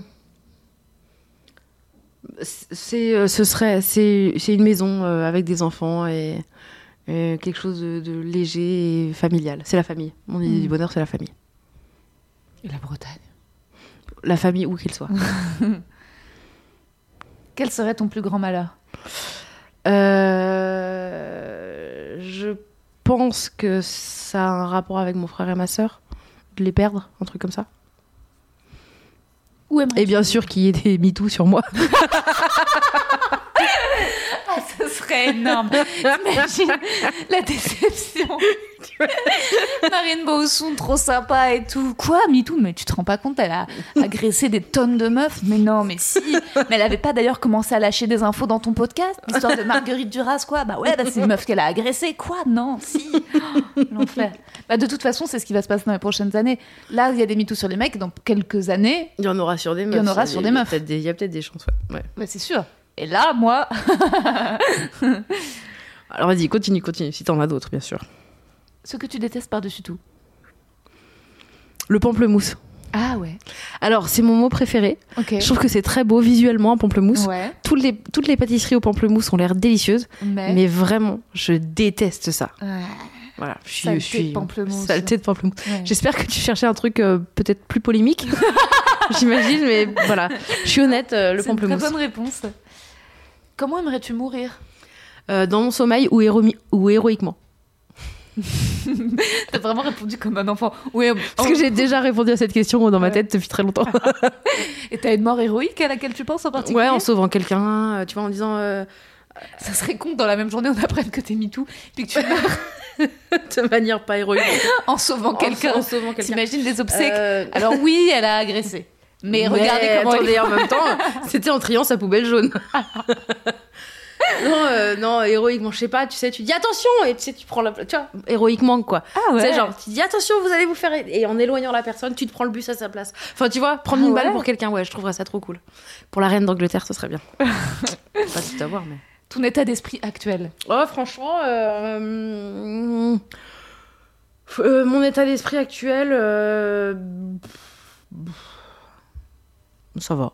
S3: c'est euh, ce serait c'est une maison euh, avec des enfants et, et quelque chose de, de léger et familial c'est la famille mon idée
S2: Mm.
S3: du bonheur c'est la famille
S2: Et la Bretagne.
S3: la famille où qu'elle soit
S2: Quel serait ton plus grand malheur?
S3: Euh, je pense que ça a un rapport avec mon frère et ma sœur de les perdre, un truc comme ça. Et bien sûr qu'il y ait des MeToo sur moi.
S2: Serait énorme. T'imagines la déception. Marine Bausson, trop sympa et tout. Quoi, MeToo Mais tu te rends pas compte, elle a agressé des tonnes de meufs. Mais non, mais si. Mais elle avait pas d'ailleurs commencé à lâcher des infos dans ton podcast L'histoire de Marguerite Duras, quoi. Bah ouais, bah c'est une meuf qu'elle a agressée. Quoi Non, si. Oh, L'enfer. Bah de toute façon, c'est ce qui va se passer dans les prochaines années. Là, il y a des MeToo sur les mecs. Dans quelques années,
S3: Il y en aura sur des meufs.
S2: y en aura sur
S3: il
S2: des meufs.
S3: Il y a peut-être des chances, ouais. ouais.
S2: bah, c'est sûr. Et là, moi,
S3: Alors vas-y, continue, continue, si t'en as d'autres, bien sûr.
S2: ce que tu détestes par-dessus tout.
S3: Le pamplemousse.
S2: Ah ouais.
S3: Alors, c'est mon mot préféré.
S2: Ok.
S3: Je trouve que c'est très beau visuellement, un pamplemousse.
S2: Ouais.
S3: Toutes, les, toutes les pâtisseries au pamplemousse ont l'air délicieuses,
S2: Mais.
S3: mais vraiment, je déteste ça.
S2: Ouais.
S3: Voilà, je suis.
S2: Saleté
S3: je suis
S2: de pamplemousse.
S3: Saleté de pamplemousse.
S2: Ouais.
S3: J'espère que tu cherchais un truc euh, peut-être plus polémique. J'imagine, mais voilà. Je suis honnête, euh, le
S2: C'est une très
S3: pamplemousse.
S2: bonne réponse. Comment aimerais-tu mourir
S3: Euh, dans mon sommeil ou, héroïquement
S2: T'as vraiment répondu comme un enfant. Oui.
S3: Parce que j'ai déjà répondu à cette question dans ma tête depuis très longtemps.
S2: Et t'as une mort héroïque à laquelle tu penses en particulier
S3: ouais, en sauvant quelqu'un, euh, tu vois, en disant euh,
S2: Ça serait con que dans la même journée on apprenne que t'es MeToo puis que tu meurs
S3: de manière pas héroïque.
S2: en sauvant quelqu'un.
S3: En sauvant quelqu'un.
S2: T'imagines les obsèques
S3: Euh,
S2: Alors oui, elle a agressé. Mais, regardez comment
S3: attendez,
S2: elle
S3: en même temps, c'était en triant sa poubelle jaune. non, euh, non, héroïquement, je sais pas, tu sais, tu dis attention et tu sais, tu prends la, tu vois, héroïquement quoi.
S2: Ah
S3: Tu sais, genre, tu dis attention, vous allez vous faire et en éloignant la personne, tu te prends le bus à sa place. Enfin, tu vois, prendre
S2: Ah
S3: une balle pour quelqu'un, ouais, je trouverais ça trop cool. Pour la reine d'Angleterre, ce serait bien. pas tout avoir, mais.
S2: Ton état d'esprit actuel.
S3: Oh, franchement, euh, euh, mon état d'esprit actuel, ça va.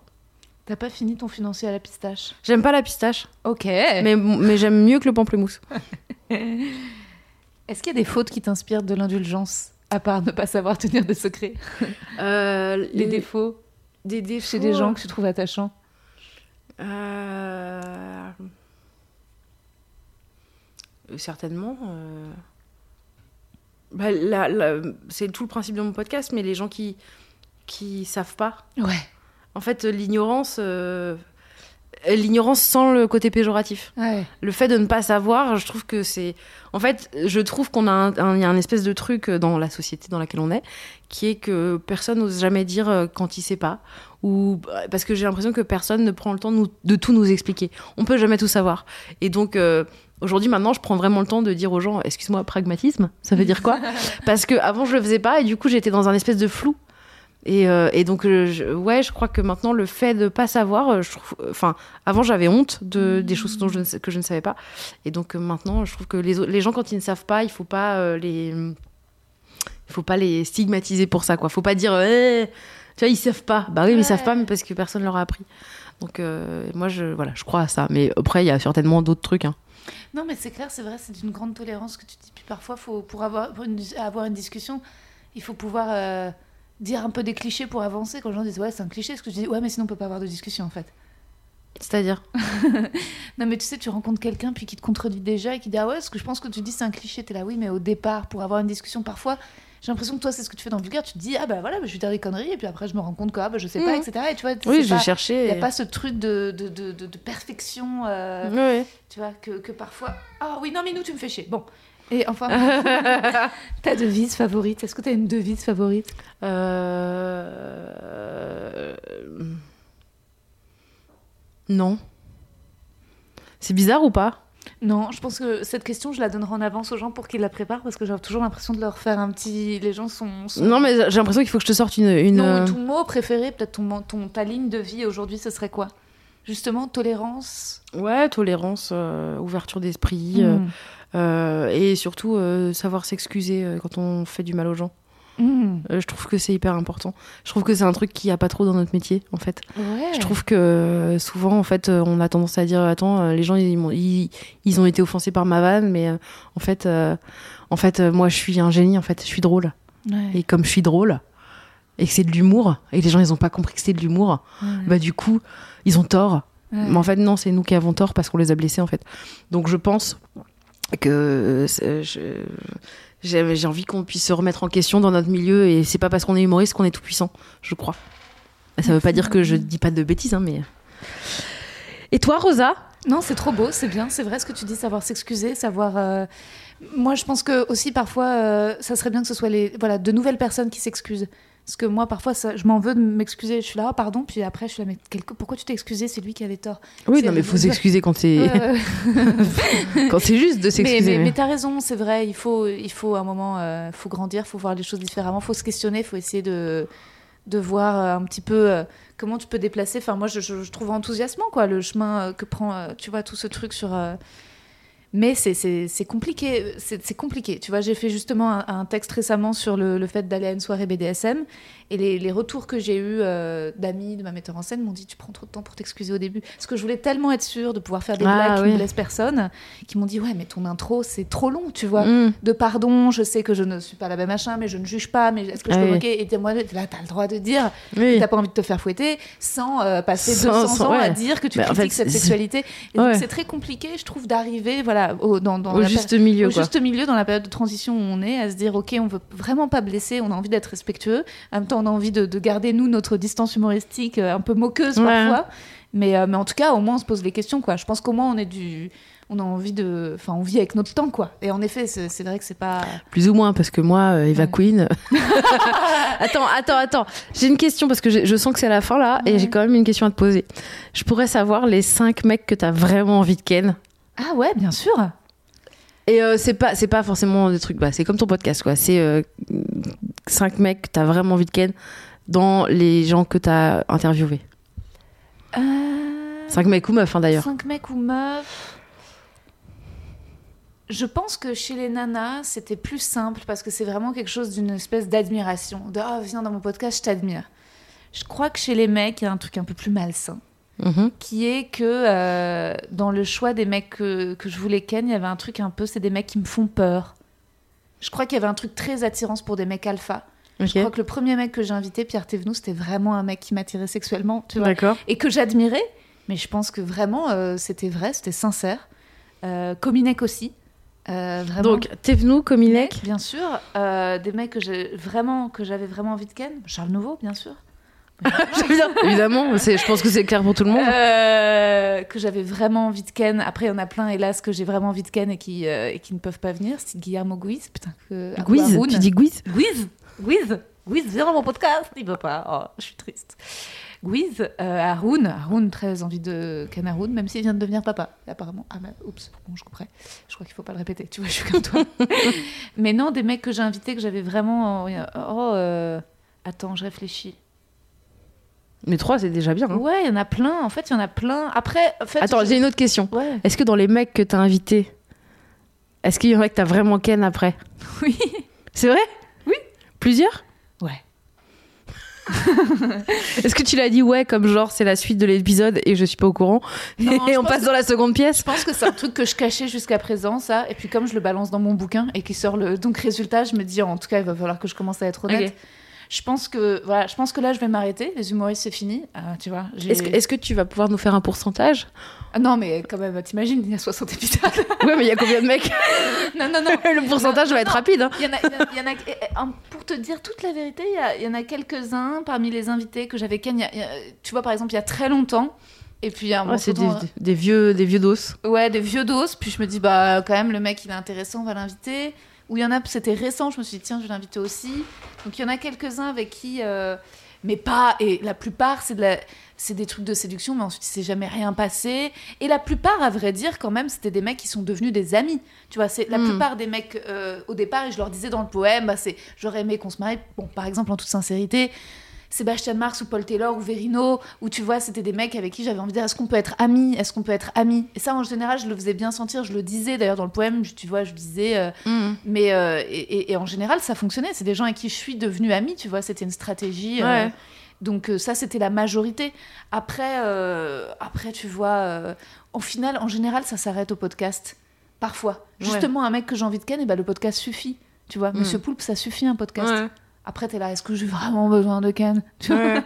S2: T'as pas fini ton financier à la pistache?
S3: J'aime pas la pistache,
S2: Ok.
S3: mais, mais j'aime mieux que le pamplemousse.
S2: Est-ce qu'il y a des fautes qui t'inspirent de l'indulgence à part ne pas savoir tenir des secrets?
S3: Euh,
S2: Les défauts?
S3: Des défauts
S2: chez des gens que tu trouves attachants?
S3: Euh, Certainement. euh, bah, C'est tout le principe de mon podcast, mais les gens qui qui savent pas.
S2: Ouais.
S3: En fait, l'ignorance, euh, l'ignorance sans le côté péjoratif.
S2: Ouais.
S3: Le fait de ne pas savoir, je trouve que c'est. En fait, je trouve qu'on a un, y a un espèce de truc dans la société dans laquelle on est, qui est que personne n'ose jamais dire euh, quand il sait pas, ou parce que j'ai l'impression que personne ne prend le temps nous- de tout nous expliquer. On peut jamais tout savoir. Et donc. euh, Aujourd'hui, maintenant, je prends vraiment le temps de dire aux gens, excuse-moi, pragmatisme, ça veut dire quoi? Parce que avant, je le faisais pas et du coup, j'étais dans un espèce de flou. Et, euh, et donc, euh, je- ouais, je crois que maintenant, le fait de pas savoir, euh, je trouve, enfin, avant, j'avais honte de des choses dont je ne que je ne savais pas. Et donc maintenant, je trouve que les, gens, quand ils ne savent pas, il faut pas euh, les, il faut pas les stigmatiser pour ça, quoi. Faut pas dire, Eh, tu vois, ils savent pas. Bah oui, mais ils savent pas, mais parce que personne leur a appris. Donc euh, moi, je, voilà, je crois à ça. Mais après, il y a certainement d'autres trucs. Hein.
S2: Non, mais c'est clair, c'est vrai, c'est d'une grande tolérance que tu dis. Puis parfois, faut, pour avoir, pour une- avoir une discussion, il faut pouvoir dire un peu des clichés pour avancer. Quand les gens disent ouais, c'est un cliché, ce que je dis ouais, mais sinon on peut pas avoir de discussion en fait.
S3: C'est-à-dire?
S2: Non, mais tu sais, tu rencontres quelqu'un puis qui te contredit déjà et qui dit ah ouais, ce que je pense que tu dis c'est un cliché. T'es là, oui, mais au départ, pour avoir une discussion, parfois, j'ai l'impression que toi, c'est ce que tu fais dans le vulgaire. Tu te dis ah bah voilà, bah, je vais dire des conneries et puis après, je me rends compte que ah bah je sais pas,
S3: Mhm.
S2: etc. Et tu vois,
S3: Oui,
S2: pas-
S3: vais
S2: Il n'y a pas ce truc de, de, de, perfection, euh, tu vois, que, que parfois. Ah oui, non, mais nous, tu me fais chier. Bon. Et enfin, ta devise favorite Est-ce que tu as une devise favorite?
S3: Euh... Non. C'est bizarre ou pas?
S2: Non, je pense que cette question, je la donnerai en avance aux gens pour qu'ils la préparent parce que j'ai toujours l'impression de leur faire un petit. Les gens sont. sont-
S3: Non, mais j'ai l'impression qu'il faut que je te sorte une. une...
S2: Non, ton mot préféré, peut-être ton, ta ligne de vie aujourd'hui, ce serait quoi? Justement, tolérance?
S3: Ouais, tolérance, euh, ouverture d'esprit, euh,
S2: Mm.
S3: euh, et surtout euh, savoir s'excuser euh, quand on fait du mal aux gens.
S2: Mm.
S3: Euh, je trouve que c'est hyper important. Je trouve que c'est un truc qu'il n'y a pas trop dans notre métier, en fait.
S2: Ouais.
S3: Je trouve que euh, souvent, en fait, euh, on a tendance à dire attends, euh, les gens ils, ils, ils ont été offensés par ma vanne, mais euh, en fait, euh, en fait, euh, moi, je suis un génie. En fait, je suis drôle.
S2: Ouais.
S3: Et comme je suis drôle et que c'est de l'humour, et les gens ils ont pas compris que c'était de l'humour,
S2: Ouais.
S3: bah du coup, ils ont tort. Mais en fait, non, c'est nous qui avons tort parce qu'on les a blessés, en fait. Donc je pense que euh, je- J'ai envie qu'on puisse se remettre en question dans notre milieu et c'est pas parce qu'on est humoriste qu'on est tout puissant, je crois. Ça veut pas dire que je dis pas de bêtises, hein, mais. Et toi, Rosa?
S2: Non, c'est trop beau, c'est bien, c'est vrai ce que tu dis, savoir s'excuser, savoir. euh, Moi, je pense que aussi parfois, euh, ça serait bien que ce soit les, voilà, de nouvelles personnes qui s'excusent. Parce que moi, parfois, ça- je m'en veux de m'excuser. Je suis là, Ah, pardon, puis après, je suis là, mais quelque- pourquoi tu t'es excusé? C'est lui qui avait tort.
S3: Oui, non, mais faut s'excuser quand c'est quand c'est juste de s'excuser.
S2: mais, mais t'as raison, c'est vrai. Il faut, il faut un moment, euh, faut grandir, faut voir les choses différemment, faut se questionner, faut essayer de, de voir euh, un petit peu euh, comment tu peux déplacer. Enfin, moi, je, je, je trouve enthousiasmant quoi le chemin euh, que prend, tu vois, tout ce truc sur. Mais c'est- compliqué, c'est compliqué. Tu vois, j'ai fait justement un, un texte récemment sur le, le fait d'aller à une soirée BDSM et les, les retours que j'ai eus euh, d'amis, de ma metteur en scène m'ont dit tu prends trop de temps pour t'excuser au début. Parce que je voulais tellement être sûre de pouvoir faire des
S3: Ah,
S2: blagues qui
S3: oui.
S2: ne blessent personne, qui m'ont dit ouais mais ton intro c'est trop long, tu vois.
S3: Mm.
S2: De pardon, je sais que je ne suis pas la même machin, mais je ne juge pas, mais est-ce que je
S3: Ah
S2: peux
S3: oui.
S2: moquer? Et moi là t'as le droit de dire
S3: Oui.
S2: que t'as pas envie de te faire fouetter sans euh, passer
S3: Sans-
S2: 200
S3: sans-
S2: ans à dire que tu
S3: Bah, en
S2: critiques
S3: fait,
S2: cette sexualité. Et donc c'est très compliqué, je trouve, d'arriver voilà au, dans, dans
S3: Au
S2: la
S3: juste milieu,
S2: au
S3: quoi.
S2: juste milieu dans la période de transition où on est, à se dire ok, on veut vraiment pas blesser, on a envie d'être respectueux, en même temps on a envie de, de garder nous notre distance humoristique euh, un peu moqueuse
S3: Ouais.
S2: parfois, mais euh, mais en tout cas au moins on se pose les questions quoi. Je pense qu'au moins on est du on a envie de enfin on vit avec notre temps quoi. Et en effet c'est vrai que c'est pas
S3: Plus ou moins, parce que moi, euh, Eva
S2: Ouais.
S3: Queen. attends, attends, attends. J'ai une question parce que je sens que c'est la fin là, et j'ai quand même une question à te poser. Je pourrais savoir les cinq mecs que t'as vraiment envie de ken?
S2: Ah ouais bien sûr.
S3: Et euh, c'est pas, c'est pas forcément des trucs. Bah, c'est comme ton podcast, quoi. C'est euh, cinq mecs que t'as vraiment envie de ken dans les gens que t'as interviewés.
S2: Euh...
S3: Cinq mecs ou meufs, hein, d'ailleurs.
S2: Cinq mecs ou meufs Je pense que chez les nanas, c'était plus simple parce que c'est vraiment quelque chose d'une espèce d'admiration. De Ah, viens dans mon podcast, je t'admire. Je crois que chez les mecs, il y a un truc un peu plus malsain
S3: Mhm.
S2: qui est que euh, dans le choix des mecs que, que je voulais ken, il y avait un truc un peu, c'est des mecs qui me font peur. Je crois qu'il y avait un truc très attirant pour des mecs alpha. Je crois que le premier mec que j'ai invité, Pierre Thévenoud, c'était vraiment un mec qui m'attirait sexuellement, tu vois et que j'admirais. Mais je pense que vraiment, euh, c'était vrai, c'était sincère. Euh, Cominec aussi. euh, vraiment.
S3: Donc, Tevnou, Kominek.
S2: bien sûr, des mecs que j'ai vraiment, que j'avais vraiment envie de ken. Charles Nouveau, bien sûr.
S3: Évidemment, je pense que c'est clair pour tout le monde.
S2: Euh, que j'avais vraiment envie de ken. Après, il y en a plein, hélas, que j'ai vraiment envie de ken et qui, euh, et qui ne peuvent pas venir. C'est Guillermo Guiz. Putain, que.
S3: Guiz, tu dis Guiz
S2: Guiz Guiz Guiz, viens dans mon podcast Il veut pas. Oh, je suis triste. Guiz, euh, Haroun. Haroun, très envie de Ken Haroun, même s'il vient de devenir papa, apparemment. Ah, bah, oups, bon, je comprends. Je crois qu'il faut pas le répéter. Tu vois, je suis comme toi. Mais non, des mecs que j'ai invités, que j'avais vraiment. Oh, euh, attends, je réfléchis.
S3: Mais trois, c'est déjà bien. hein.
S2: Ouais, il y en a plein. En fait, il y en a plein. Après, en fait.
S3: Attends, j'ai une autre question.
S2: Ouais.
S3: Est-ce que dans les mecs que t'as invités, est-ce qu'il y en a que t'as vraiment ken après
S2: Oui.
S3: C'est vrai?
S2: Oui.
S3: Plusieurs?
S2: Ouais.
S3: Est-ce que tu l'as dit ouais comme genre c'est la suite de l'épisode et je suis pas au courant
S2: Non,
S3: et on passe dans la seconde pièce?
S2: Je pense que c'est un truc que je cachais jusqu'à présent, ça. Et puis comme je le balance dans mon bouquin et qui sort le donc résultat, je me dis en tout cas il va falloir que je commence à être honnête. Je pense que voilà, je pense que là je vais m'arrêter. Les humoristes c'est fini, Ah, tu vois.
S3: Est-ce que, est-ce que tu vas pouvoir nous faire un pourcentage
S2: Ah non mais quand même, t'imagines, il y a 60 épisodes.
S3: Ouais mais il y a combien de mecs
S2: non non non.
S3: Le pourcentage
S2: Non,
S3: va être
S2: non.
S3: rapide hein.
S2: Il y en a, il y en a- il y en a- eh, eh, en- pour te dire toute la vérité, il y a- il y, en a quelques-uns parmi les invités que j'avais ken. Tu vois par exemple il y a très longtemps. Et puis un
S3: Ouais, c'est des, vieux des vieux dos.
S2: Ouais, des vieux dos. Puis je me dis, bah, quand même, le mec, il est intéressant, on va l'inviter. Ou il y en a, c'était récent, je me suis dit, tiens, je vais l'inviter aussi. Donc il y en a quelques-uns avec qui. euh, Mais pas. Et la plupart, c'est de la. C'est des trucs de séduction, mais ensuite, il s'est jamais rien passé. Et la plupart, à vrai dire, quand même, c'était des mecs qui sont devenus des amis. Tu vois, c'est la
S3: Mm.
S2: plupart des mecs, euh, au départ, et je leur disais dans le poème, bah, c'est j'aurais aimé qu'on se marie. Bon, par exemple, en toute sincérité, Sébastien Marx ou Paul Taylor ou Verino, où tu vois, c'était des mecs avec qui j'avais envie de dire est-ce qu'on peut être amis Est-ce qu'on peut être amis? Et ça, en général, je le faisais bien sentir, je le disais d'ailleurs dans le poème, tu vois, je disais. euh, mais euh, et, et- et en général, ça fonctionnait. C'est des gens avec qui je suis devenue amie, tu vois, c'était une stratégie. euh, donc ça, c'était la majorité. Après, après tu vois, au final, en général, ça s'arrête au podcast. Parfois.
S3: Ouais.
S2: Justement, un mec que j'ai envie de ken, et ben, le podcast suffit. Tu vois,
S3: Mm.
S2: Monsieur Poulpe, ça suffit un podcast.
S3: Ouais.
S2: Après, t'es là, est-ce que j'ai vraiment besoin de Ken Tu vois
S3: Ouais.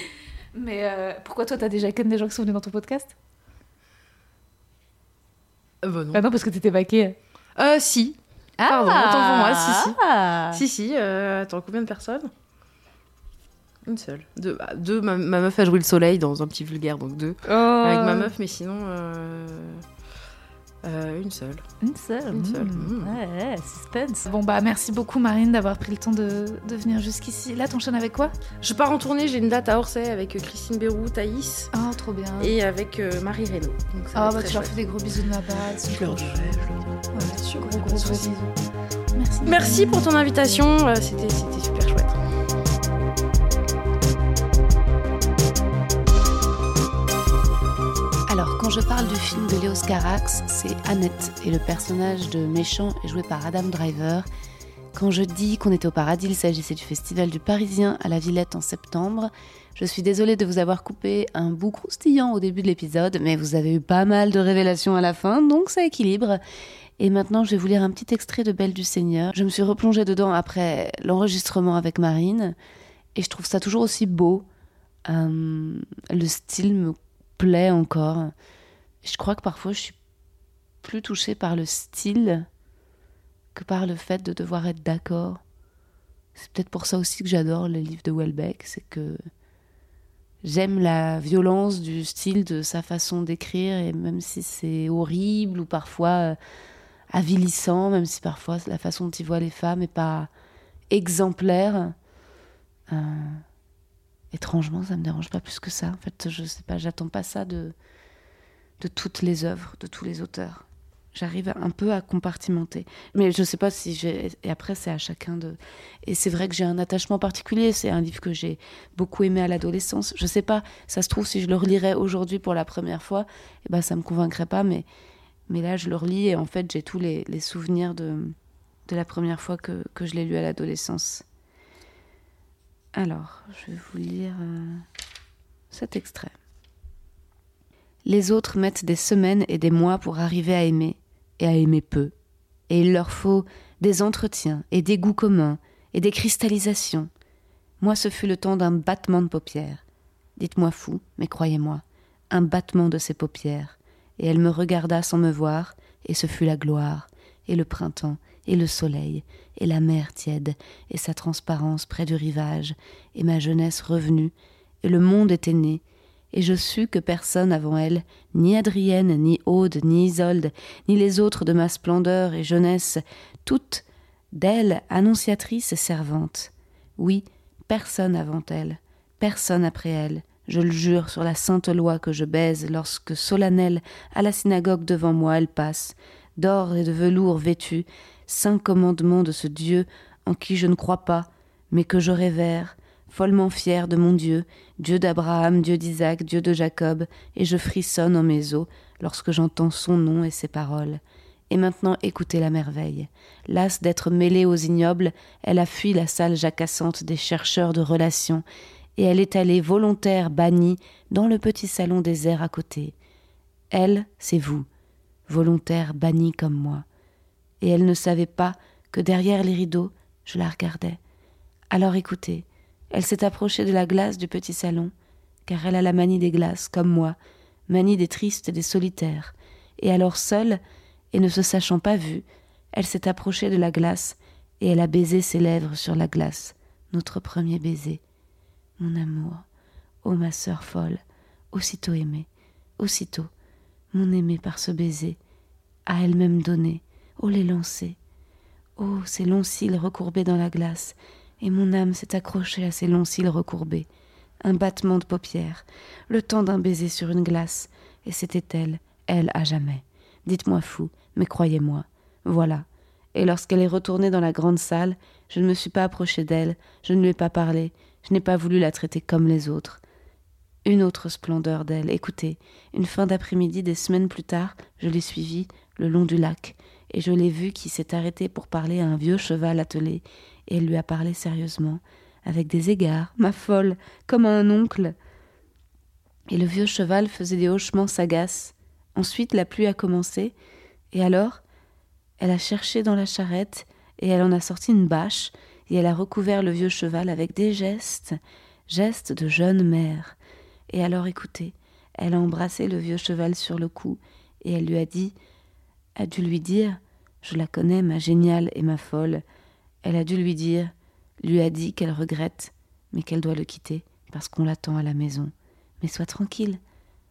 S2: Mais euh, pourquoi toi, t'as déjà Ken des gens qui sont venus dans ton podcast
S3: Euh, bah non.
S2: Ah non, parce que t'étais vaqué.
S3: Euh, si. Pardon, autant pour moi, si, si.
S5: Ah.
S3: Si, si, euh, attends, combien de personnes? Une seule. Deux, bah, deux ma, ma meuf a joué le soleil dans un petit vulgaire, donc deux.
S5: Oh.
S3: Avec ma meuf, mais sinon, euh, euh, une seule.
S5: Une seule.
S3: Une seule.
S5: mmh.
S3: Mmh.
S5: Ouais, ouais, suspense. Bon, bah, merci beaucoup, Marine, d'avoir pris le temps de, de venir jusqu'ici. Là, t'enchaînes avec quoi?
S3: Je pars en tournée, j'ai une date à Orsay avec euh, Christine Bérou, Thaïs
S5: Oh, trop bien.
S3: et avec euh, Marie Reynaud.
S5: Ah,
S3: être
S5: bah, tu leur fais des gros bisous de ma part.
S3: Je leur dirai, je leur sûr,
S5: gros, gros, bisous. Merci.
S3: Merci pour ton invitation, c'était c'était super chouette.
S2: Alors, quand je parle du film de Léos Carax, c'est Annette et le personnage de méchant est joué par Adam Driver. Quand je dis qu'on était au paradis, il s'agissait du Festival du Parisien à la Villette en septembre. Je suis désolée de vous avoir coupé un bout croustillant au début de l'épisode, mais vous avez eu pas mal de révélations à la fin, donc ça équilibre. Et maintenant, je vais vous lire un petit extrait de Belle du Seigneur. Je me suis replongée dedans après l'enregistrement avec Marine, et je trouve ça toujours aussi beau. Euh, le style me encore. Je crois que parfois je suis plus touchée par le style que par le fait de devoir être d'accord. C'est peut-être pour ça aussi que j'adore les livres de Welbeck, c'est que j'aime la violence du style de sa façon d'écrire, et même si c'est horrible ou parfois euh, avilissant, même si parfois la façon dont il voit les femmes n'est pas exemplaire, euh, étrangement, ça me dérange pas plus que ça. En fait, je sais pas, j'attends pas ça de, de toutes les œuvres, de tous les auteurs. J'arrive un peu à compartimenter. Mais je sais pas si j'ai. Et après, c'est à chacun de. Et c'est vrai que j'ai un attachement particulier. C'est un livre que j'ai beaucoup aimé à l'adolescence. Je sais pas, ça se trouve, si je le relirais aujourd'hui pour la première fois, eh ben, ça me convaincrait pas. Mais, mais là, je le relis et en fait, j'ai tous les, les souvenirs de, de la première fois que, que je l'ai lu à l'adolescence. Alors, je vais vous lire euh, cet extrait. Les autres mettent des semaines et des mois pour arriver à aimer, et à aimer peu. Et il leur faut des entretiens et des goûts communs et des cristallisations. Moi, ce fut le temps d'un battement de paupières. Dites-moi fou, mais croyez-moi, un battement de ses paupières. Et elle me regarda sans me voir, et ce fut la gloire, et le printemps, et le soleil, et la mer tiède, et sa transparence près du rivage, et ma jeunesse revenue, et le monde était né, et je sus que personne avant elle, ni Adrienne, ni Aude, ni Isolde, ni les autres de ma splendeur et jeunesse, toutes d'elle annonciatrices et servantes. Oui, personne avant elle, personne après elle, je le jure sur la sainte loi que je baise lorsque solennelle à la synagogue devant moi elle passe, d'or et de velours vêtue, saint commandement de ce Dieu en qui je ne crois pas, mais que je révère, follement fier de mon Dieu, Dieu d'Abraham, Dieu d'Isaac, Dieu de Jacob, et je frissonne en mes os lorsque j'entends son nom et ses paroles. Et maintenant écoutez la merveille. Lasse d'être mêlée aux ignobles, elle a fui la salle jacassante des chercheurs de relations, et elle est allée volontaire bannie dans le petit salon désert à côté. Elle, c'est vous, volontaire bannie comme moi. Et elle ne savait pas que derrière les rideaux, je la regardais. Alors écoutez, elle s'est approchée de la glace du petit salon, car elle a la manie des glaces, comme moi, manie des tristes et des solitaires. Et alors seule, et ne se sachant pas vue, elle s'est approchée de la glace, et elle a baisé ses lèvres sur la glace, notre premier baiser. Mon amour, ô ma sœur folle, aussitôt aimée, aussitôt, mon aimée par ce baiser, à elle-même donné, ô les. Oh, ces longs cils recourbés dans la glace, et mon âme s'est accrochée à ces longs cils recourbés. Un battement de paupières, le temps d'un baiser sur une glace, et c'était elle, elle à jamais. Dites-moi fou, mais croyez-moi. Voilà. Et lorsqu'elle est retournée dans la grande salle, je ne me suis pas approchée d'elle, je ne lui ai pas parlé, je n'ai pas voulu la traiter comme les autres. Une autre splendeur d'elle. Écoutez, une fin d'après-midi, des semaines plus tard, je l'ai suivie le long du lac, et je l'ai vue qui s'est arrêtée pour parler à un vieux cheval attelé, et elle lui a parlé sérieusement, avec des égards, ma folle, comme à un oncle. Et le vieux cheval faisait des hochements sagaces. Ensuite, la pluie a commencé, et alors, elle a cherché dans la charrette, et elle en a sorti une bâche, et elle a recouvert le vieux cheval avec des gestes, gestes de jeune mère. Et alors, écoutez, elle a embrassé le vieux cheval sur le cou, et elle lui a dit, a dû lui dire, Je la connais, ma géniale et ma folle. Elle a dû lui dire, lui a dit qu'elle regrette, mais qu'elle doit le quitter, parce qu'on l'attend à la maison. Mais sois tranquille.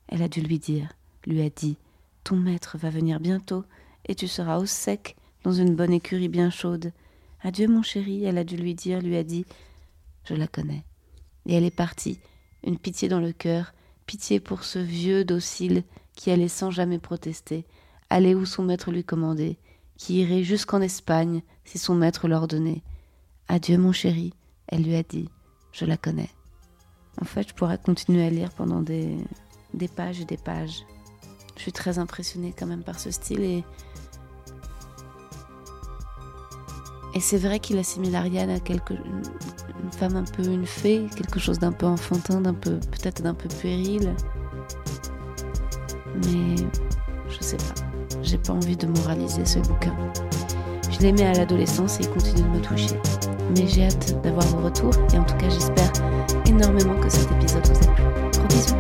S2: Elle a dû lui dire, lui a dit, ton maître va venir bientôt, et tu seras au sec, dans une bonne écurie bien chaude. Adieu, mon chéri, elle a dû lui dire, lui a dit. Je la connais. Et elle est partie, une pitié dans le cœur, pitié pour ce vieux docile qui allait sans jamais protester, aller où son maître lui commandait, qui irait jusqu'en Espagne si son maître l'ordonnait. Adieu, mon chéri, elle lui a dit. Je la connais. En fait, je pourrais continuer à lire pendant des, pages et des pages. Je suis très impressionnée quand même par ce style et Et c'est vrai qu'il assimile Ariane à quelque, une femme un peu une fée, quelque chose d'un peu enfantin, d'un peu peut-être d'un peu puéril. Mais je sais pas. J'ai pas envie de moraliser ce bouquin. Je l'aimais à l'adolescence et il continue de me toucher. Mais j'ai hâte d'avoir vos retours et en tout cas j'espère énormément que cet épisode vous a plu. Gros bisous.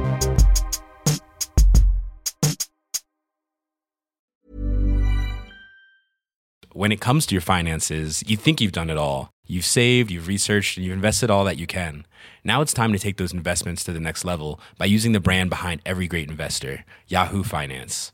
S4: When it comes to your finances, you think you've done it all. You've saved, you've researched, and you've invested all that you can. Now it's time to take those investments to the next level by using the brand behind every great investor, Yahoo Finance.